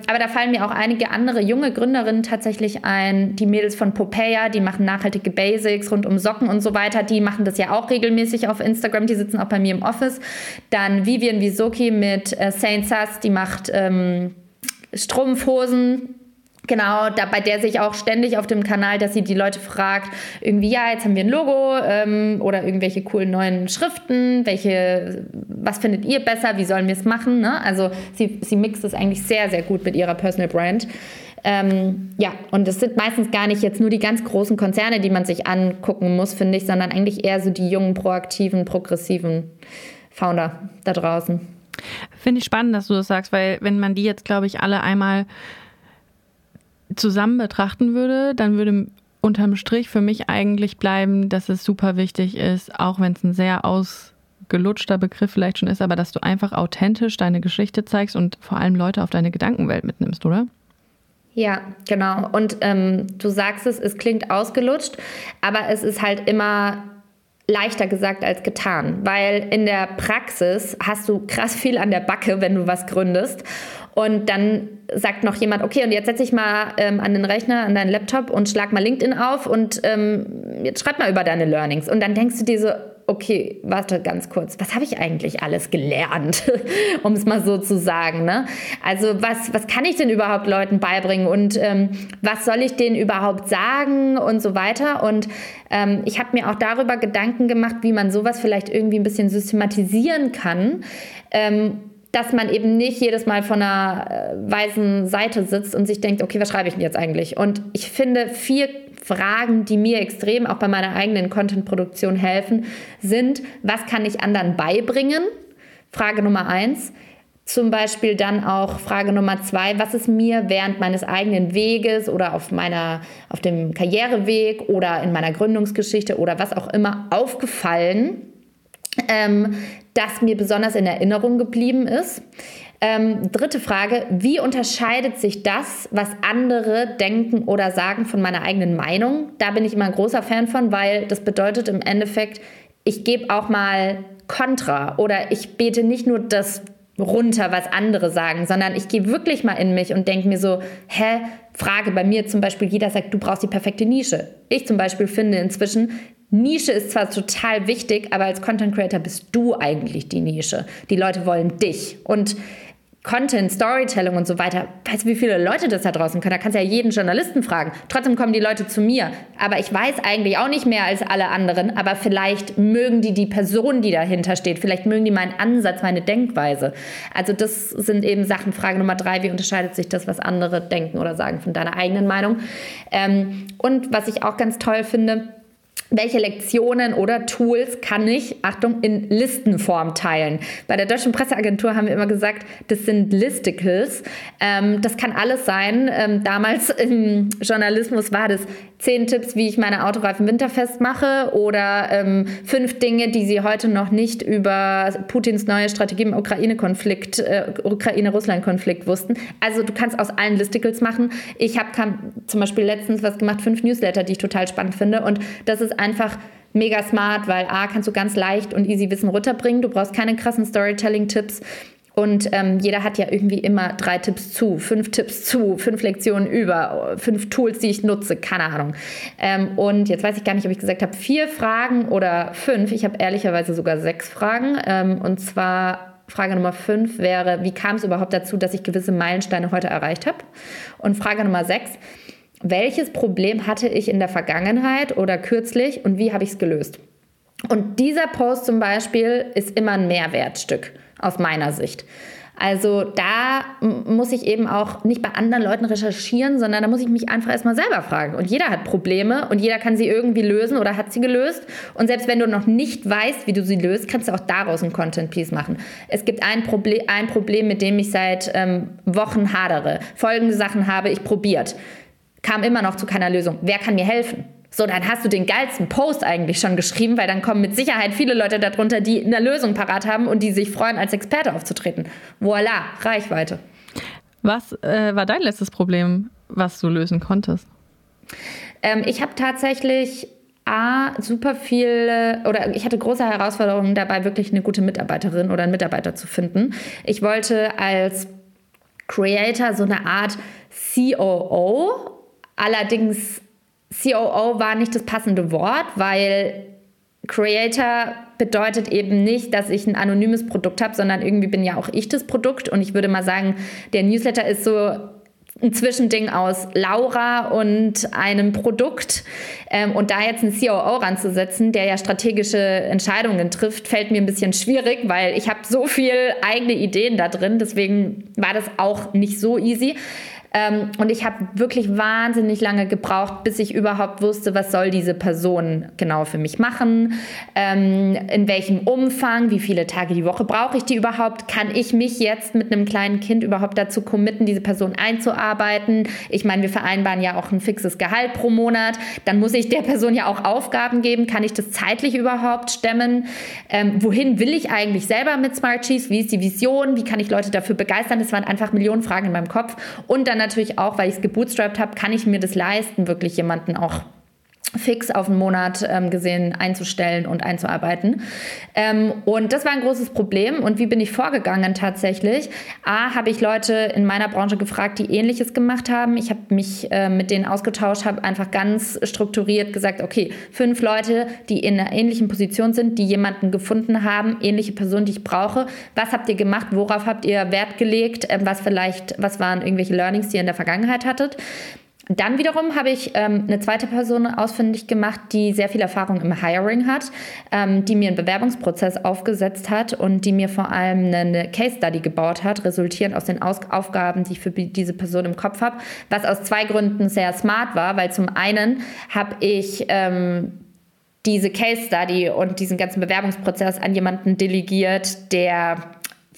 aber da fallen mir auch einige andere junge Gründerinnen tatsächlich ein, die Mädels von Popé Payer, die machen nachhaltige Basics rund um Socken und so weiter. Die machen das ja auch regelmäßig auf Instagram. Die sitzen auch bei mir im Office. Dann Vivian Wisoki mit äh, Saint Sass, die macht ähm, Strumpfhosen. Genau, da, bei der sich auch ständig auf dem Kanal, dass sie die Leute fragt, irgendwie, ja, jetzt haben wir ein Logo ähm, oder irgendwelche coolen neuen Schriften, welche, was findet ihr besser, wie sollen wir es machen? Ne? Also sie, sie mixt es eigentlich sehr, sehr gut mit ihrer Personal Brand. Ähm, ja, und es sind meistens gar nicht jetzt nur die ganz großen Konzerne, die man sich angucken muss, finde ich, sondern eigentlich eher so die jungen, proaktiven, progressiven Founder da draußen. Finde ich spannend, dass du das sagst, weil wenn man die jetzt, glaube ich, alle einmal zusammen betrachten würde, dann würde unterm Strich für mich eigentlich bleiben, dass es super wichtig ist, auch wenn es ein sehr ausgelutschter Begriff vielleicht schon ist, aber dass du einfach authentisch deine Geschichte zeigst und vor allem Leute auf deine Gedankenwelt mitnimmst, oder? Ja, genau. Und ähm, du sagst es, es klingt ausgelutscht, aber es ist halt immer leichter gesagt als getan, weil in der Praxis hast du krass viel an der Backe, wenn du was gründest. Und dann sagt noch jemand, okay, und jetzt setze ich mal ähm, an den Rechner, an deinen Laptop und schlag mal LinkedIn auf und ähm, jetzt schreib mal über deine Learnings. Und dann denkst du dir so, okay, warte ganz kurz, was habe ich eigentlich alles gelernt, um es mal so zu sagen. Ne? Also was, was kann ich denn überhaupt Leuten beibringen und ähm, was soll ich denen überhaupt sagen und so weiter. Und ähm, ich habe mir auch darüber Gedanken gemacht, wie man sowas vielleicht irgendwie ein bisschen systematisieren kann. Ähm, dass man eben nicht jedes Mal von einer äh, weißen Seite sitzt und sich denkt, okay, was schreibe ich denn jetzt eigentlich? Und ich finde, vier Fragen, die mir extrem auch bei meiner eigenen Content-Produktion helfen, sind, was kann ich anderen beibringen? Frage Nummer eins. Zum Beispiel dann auch Frage Nummer zwei, was ist mir während meines eigenen Weges oder auf, meiner, auf dem Karriereweg oder in meiner Gründungsgeschichte oder was auch immer aufgefallen, ähm, das mir besonders in Erinnerung geblieben ist. Ähm, dritte Frage, wie unterscheidet sich das, was andere denken oder sagen von meiner eigenen Meinung? Da bin ich immer ein großer Fan von, weil das bedeutet im Endeffekt, ich gebe auch mal Kontra oder ich bete nicht nur das runter, was andere sagen, sondern ich gehe wirklich mal in mich und denke mir so, hä, Frage bei mir zum Beispiel, jeder sagt, du brauchst die perfekte Nische. Ich zum Beispiel finde inzwischen, Nische ist zwar total wichtig, aber als Content Creator bist du eigentlich die Nische. Die Leute wollen dich. Und Content, Storytelling und so weiter. Weißt du, wie viele Leute das da draußen können? Da kannst du ja jeden Journalisten fragen. Trotzdem kommen die Leute zu mir. Aber ich weiß eigentlich auch nicht mehr als alle anderen. Aber vielleicht mögen die die Person, die dahinter steht. Vielleicht mögen die meinen Ansatz, meine Denkweise. Also das sind eben Sachen. Frage Nummer drei, wie unterscheidet sich das, was andere denken oder sagen von deiner eigenen Meinung? Ähm, und was ich auch ganz toll finde, welche Lektionen oder Tools kann ich, Achtung, in Listenform teilen. Bei der Deutschen Presseagentur haben wir immer gesagt, das sind Listicles. Ähm, das kann alles sein. Ähm, damals im Journalismus war das zehn Tipps, wie ich meine Autoreifen winterfest mache oder ähm, fünf Dinge, die Sie heute noch nicht über Putins neue Strategie im Ukraine-Konflikt, äh, Ukraine-Russland-Konflikt wussten. Also du kannst aus allen Listicles machen. Ich habe zum Beispiel letztens was gemacht, fünf Newsletter, die ich total spannend finde und das ist einfach mega smart, weil A, kannst du ganz leicht und easy Wissen runterbringen. Du brauchst keine krassen Storytelling-Tipps. Und ähm, jeder hat ja irgendwie immer drei Tipps zu, fünf Tipps zu, fünf Lektionen über, fünf Tools, die ich nutze, keine Ahnung. Ähm, und jetzt weiß ich gar nicht, ob ich gesagt habe, vier Fragen oder fünf. Ich habe ehrlicherweise sogar sechs Fragen. Ähm, und zwar Frage Nummer fünf wäre, wie kam es überhaupt dazu, dass ich gewisse Meilensteine heute erreicht habe? Und Frage Nummer sechs, welches Problem hatte ich in der Vergangenheit oder kürzlich und wie habe ich es gelöst? Und dieser Post zum Beispiel ist immer ein Mehrwertstück aus meiner Sicht. Also da muss ich eben auch nicht bei anderen Leuten recherchieren, sondern da muss ich mich einfach erstmal selber fragen. Und jeder hat Probleme und jeder kann sie irgendwie lösen oder hat sie gelöst. Und selbst wenn du noch nicht weißt, wie du sie löst, kannst du auch daraus ein Content Piece machen. Es gibt ein, Proble ein Problem, mit dem ich seit ähm, Wochen hadere. Folgende Sachen habe ich probiert kam immer noch zu keiner Lösung. Wer kann mir helfen? So, dann hast du den geilsten Post eigentlich schon geschrieben, weil dann kommen mit Sicherheit viele Leute darunter, die eine Lösung parat haben und die sich freuen, als Experte aufzutreten. Voila, Reichweite. Was äh, war dein letztes Problem, was du lösen konntest? Ähm, ich habe tatsächlich A, super viel oder ich hatte große Herausforderungen dabei, wirklich eine gute Mitarbeiterin oder einen Mitarbeiter zu finden. Ich wollte als Creator so eine Art COO Allerdings COO war nicht das passende Wort, weil Creator bedeutet eben nicht, dass ich ein anonymes Produkt habe, sondern irgendwie bin ja auch ich das Produkt. Und ich würde mal sagen, der Newsletter ist so ein Zwischending aus Laura und einem Produkt. Ähm, und da jetzt einen COO ranzusetzen, der ja strategische Entscheidungen trifft, fällt mir ein bisschen schwierig, weil ich habe so viel eigene Ideen da drin. Deswegen war das auch nicht so easy. Ähm, und ich habe wirklich wahnsinnig lange gebraucht, bis ich überhaupt wusste, was soll diese Person genau für mich machen, ähm, in welchem Umfang, wie viele Tage die Woche brauche ich die überhaupt, kann ich mich jetzt mit einem kleinen Kind überhaupt dazu committen, diese Person einzuarbeiten. Ich meine, wir vereinbaren ja auch ein fixes Gehalt pro Monat, dann muss ich der Person ja auch Aufgaben geben, kann ich das zeitlich überhaupt stemmen, ähm, wohin will ich eigentlich selber mit Smart Cheese, wie ist die Vision, wie kann ich Leute dafür begeistern, das waren einfach Millionen Fragen in meinem Kopf. Und dann natürlich auch, weil ich es gebootstrapped habe, kann ich mir das leisten, wirklich jemanden auch fix auf einen Monat ähm, gesehen einzustellen und einzuarbeiten. Ähm, und das war ein großes Problem. Und wie bin ich vorgegangen tatsächlich? A, habe ich Leute in meiner Branche gefragt, die ähnliches gemacht haben. Ich habe mich äh, mit denen ausgetauscht, habe einfach ganz strukturiert gesagt, okay, fünf Leute, die in einer ähnlichen Position sind, die jemanden gefunden haben, ähnliche Person, die ich brauche. Was habt ihr gemacht? Worauf habt ihr Wert gelegt? Ähm, was vielleicht, was waren irgendwelche Learnings, die ihr in der Vergangenheit hattet? Dann wiederum habe ich ähm, eine zweite Person ausfindig gemacht, die sehr viel Erfahrung im Hiring hat, ähm, die mir einen Bewerbungsprozess aufgesetzt hat und die mir vor allem eine Case Study gebaut hat, resultierend aus den aus Aufgaben, die ich für diese Person im Kopf habe, was aus zwei Gründen sehr smart war, weil zum einen habe ich ähm, diese Case Study und diesen ganzen Bewerbungsprozess an jemanden delegiert, der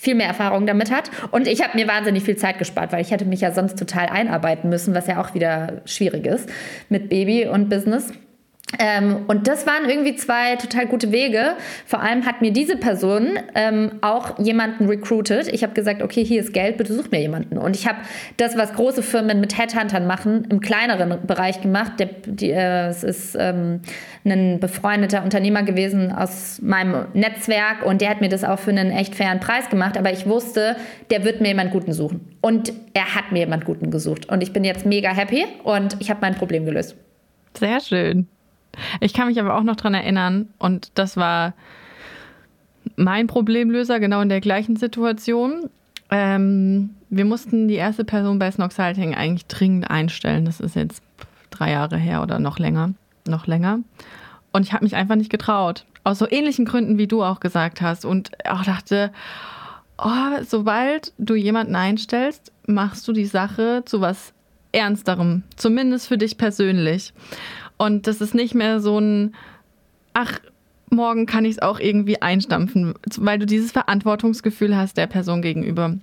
viel mehr Erfahrung damit hat. Und ich habe mir wahnsinnig viel Zeit gespart, weil ich hätte mich ja sonst total einarbeiten müssen, was ja auch wieder schwierig ist mit Baby und Business. Ähm, und das waren irgendwie zwei total gute Wege. Vor allem hat mir diese Person ähm, auch jemanden recruited. Ich habe gesagt, okay, hier ist Geld, bitte such mir jemanden. Und ich habe das, was große Firmen mit Headhuntern machen, im kleineren Bereich gemacht. Der, die, äh, es ist ähm, ein befreundeter Unternehmer gewesen aus meinem Netzwerk und der hat mir das auch für einen echt fairen Preis gemacht. Aber ich wusste, der wird mir jemanden Guten suchen. Und er hat mir jemanden Guten gesucht. Und ich bin jetzt mega happy und ich habe mein Problem gelöst. Sehr schön. Ich kann mich aber auch noch daran erinnern, und das war mein Problemlöser, genau in der gleichen Situation. Ähm, wir mussten die erste Person bei Snoxalting eigentlich dringend einstellen. Das ist jetzt drei Jahre her oder noch länger. Noch länger. Und ich habe mich einfach nicht getraut. Aus so ähnlichen Gründen, wie du auch gesagt hast. Und auch dachte, oh, sobald du jemanden einstellst, machst du die Sache zu was Ernsterem. Zumindest für dich persönlich. Und das ist nicht mehr so ein ach, morgen kann ich es auch irgendwie einstampfen, weil du dieses Verantwortungsgefühl hast der Person gegenüber.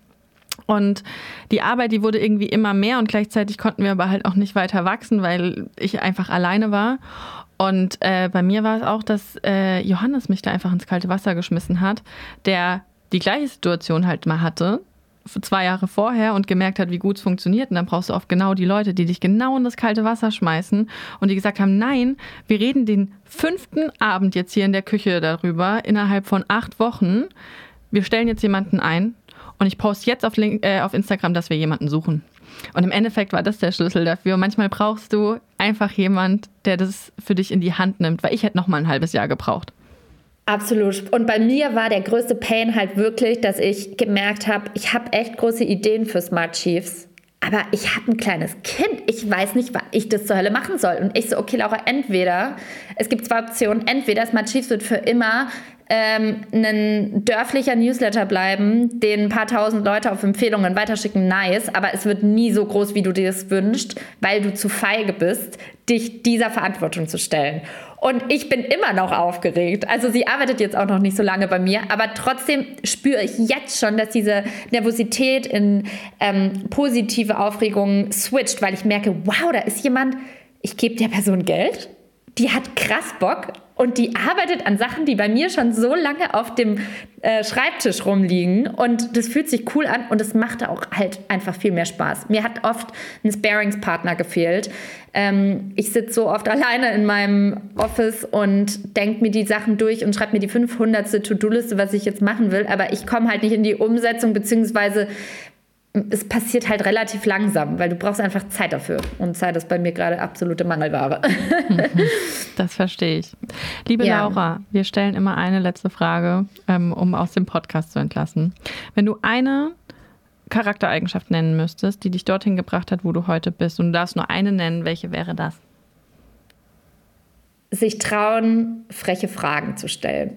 Und die Arbeit, die wurde irgendwie immer mehr und gleichzeitig konnten wir aber halt auch nicht weiter wachsen, weil ich einfach alleine war. Und äh, bei mir war es auch, dass äh, Johannes mich da einfach ins kalte Wasser geschmissen hat, der die gleiche Situation halt mal hatte, zwei Jahre vorher und gemerkt hat, wie gut es funktioniert. Und dann brauchst du oft genau die Leute, die dich genau in das kalte Wasser schmeißen und die gesagt haben, nein, wir reden den fünften Abend jetzt hier in der Küche darüber, innerhalb von acht Wochen. Wir stellen jetzt jemanden ein und ich poste jetzt auf, Link, äh, auf Instagram, dass wir jemanden suchen. Und im Endeffekt war das der Schlüssel dafür. Manchmal brauchst du einfach jemand, der das für dich in die Hand nimmt, weil ich hätte noch mal ein halbes Jahr gebraucht. Absolut. Und bei mir war der größte Pain halt wirklich, dass ich gemerkt habe, ich habe echt große Ideen für Smart Chiefs. Aber ich habe ein kleines Kind. Ich weiß nicht, was ich das zur Hölle machen soll. Und ich so, okay, Laura, entweder, es gibt zwei Optionen. Entweder Smart Chiefs wird für immer ähm, ein dörflicher Newsletter bleiben, den ein paar tausend Leute auf Empfehlungen weiterschicken, nice, aber es wird nie so groß, wie du dir das wünschst, weil du zu feige bist, dich dieser Verantwortung zu stellen. Und ich bin immer noch aufgeregt. Also sie arbeitet jetzt auch noch nicht so lange bei mir, aber trotzdem spüre ich jetzt schon, dass diese Nervosität in ähm, positive Aufregung switcht, weil ich merke, wow, da ist jemand, ich gebe der Person Geld, die hat krass Bock und die arbeitet an Sachen, die bei mir schon so lange auf dem äh, Schreibtisch rumliegen. Und das fühlt sich cool an und es macht auch halt einfach viel mehr Spaß. Mir hat oft ein Sparingspartner gefehlt. Ähm, ich sitze so oft alleine in meinem Office und denke mir die Sachen durch und schreibe mir die 500. To-Do-Liste, was ich jetzt machen will. Aber ich komme halt nicht in die Umsetzung, beziehungsweise es passiert halt relativ langsam, weil du brauchst einfach Zeit dafür. Und Zeit ist bei mir gerade absolute Mangelware. Das verstehe ich. Liebe ja. Laura, wir stellen immer eine letzte Frage, ähm, um aus dem Podcast zu entlassen. Wenn du eine Charaktereigenschaft nennen müsstest, die dich dorthin gebracht hat, wo du heute bist, und du darfst nur eine nennen, welche wäre das? Sich trauen, freche Fragen zu stellen.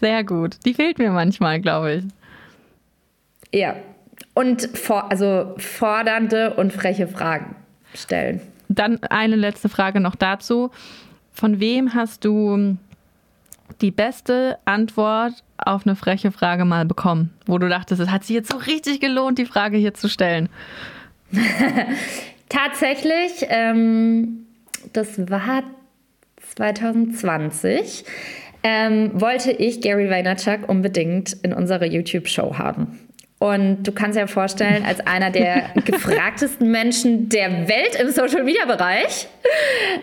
Sehr gut. Die fehlt mir manchmal, glaube ich. Ja, und for, also fordernde und freche Fragen stellen. Dann eine letzte Frage noch dazu. Von wem hast du die beste Antwort auf eine freche Frage mal bekommen, wo du dachtest, es hat sich jetzt so richtig gelohnt, die Frage hier zu stellen? Tatsächlich, ähm, das war 2020, ähm, wollte ich Gary Vaynerchuk unbedingt in unserer YouTube-Show haben. Und du kannst dir vorstellen, als einer der gefragtesten Menschen der Welt im Social-Media-Bereich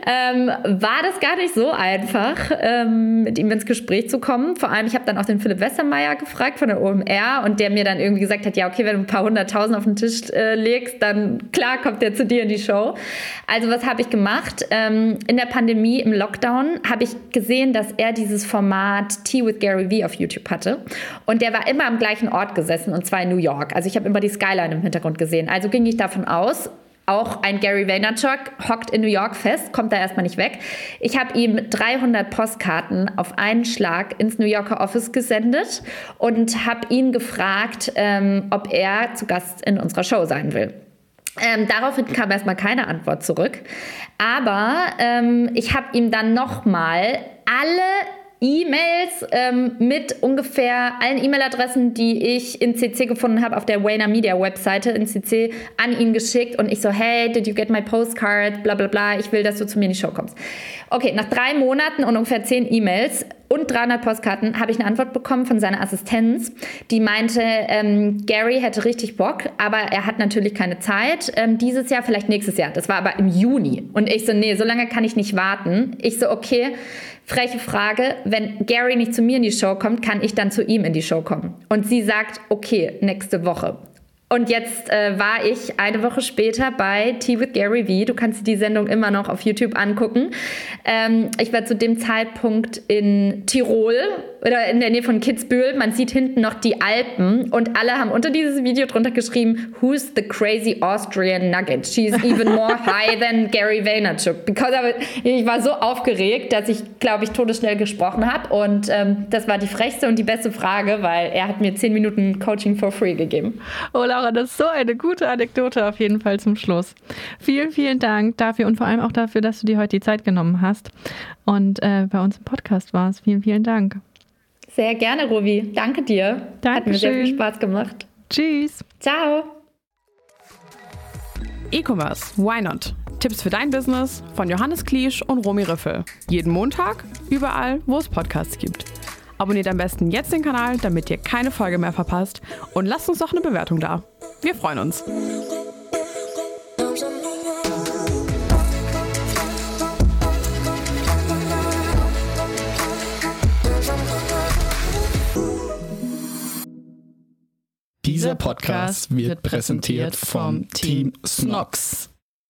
ähm, war das gar nicht so einfach, ähm, mit ihm ins Gespräch zu kommen. Vor allem, ich habe dann auch den Philipp Westermeier gefragt von der OMR und der mir dann irgendwie gesagt hat, ja, okay, wenn du ein paar hunderttausend auf den Tisch äh, legst, dann klar kommt der zu dir in die Show. Also was habe ich gemacht? Ähm, in der Pandemie, im Lockdown, habe ich gesehen, dass er dieses Format Tea with Gary Vee auf YouTube hatte. Und der war immer am gleichen Ort gesessen, und zwar in New York. Also ich habe immer die Skyline im Hintergrund gesehen. Also ging ich davon aus, auch ein Gary Vaynerchuk hockt in New York fest, kommt da erstmal nicht weg. Ich habe ihm 300 Postkarten auf einen Schlag ins New Yorker Office gesendet und habe ihn gefragt, ähm, ob er zu Gast in unserer Show sein will. Ähm, daraufhin kam erstmal keine Antwort zurück. Aber ähm, ich habe ihm dann nochmal alle E-Mails ähm, mit ungefähr allen E-Mail-Adressen, die ich in CC gefunden habe auf der Wayner Media Webseite in CC an ihn geschickt und ich so, hey, did you get my postcard? Bla bla bla, ich will, dass du zu mir in die Show kommst. Okay, nach drei Monaten und ungefähr zehn E-Mails und 300 Postkarten habe ich eine Antwort bekommen von seiner Assistenz, die meinte, ähm, Gary hätte richtig Bock, aber er hat natürlich keine Zeit. Ähm, dieses Jahr, vielleicht nächstes Jahr. Das war aber im Juni. Und ich so, nee, so lange kann ich nicht warten. Ich so, okay, freche Frage, wenn Gary nicht zu mir in die Show kommt, kann ich dann zu ihm in die Show kommen? Und sie sagt, okay, nächste Woche. Und jetzt äh, war ich eine Woche später bei Tea with Gary Vee. Du kannst die Sendung immer noch auf YouTube angucken. Ähm, ich war zu dem Zeitpunkt in Tirol oder in der Nähe von Kitzbühel. Man sieht hinten noch die Alpen und alle haben unter dieses Video drunter geschrieben, Who's the crazy Austrian Nugget? She's even more high than Gary Vaynerchuk. Because ich war so aufgeregt, dass ich, glaube ich, todesschnell gesprochen habe und ähm, das war die frechste und die beste Frage, weil er hat mir zehn Minuten Coaching for free gegeben. Oh Laura, das ist so eine gute Anekdote auf jeden Fall zum Schluss. Vielen, vielen Dank dafür und vor allem auch dafür, dass du dir heute die Zeit genommen hast und äh, bei uns im Podcast warst. Vielen, vielen Dank. Sehr gerne, Ruby. Danke dir. Dankeschön. Hat mir sehr viel Spaß gemacht. Tschüss. Ciao. E-Commerce, why not? Tipps für dein Business von Johannes Kliesch und Romy Riffel. Jeden Montag, überall, wo es Podcasts gibt. Abonniert am besten jetzt den Kanal, damit ihr keine Folge mehr verpasst und lasst uns doch eine Bewertung da. Wir freuen uns. Dieser Podcast wird präsentiert vom Team Snox.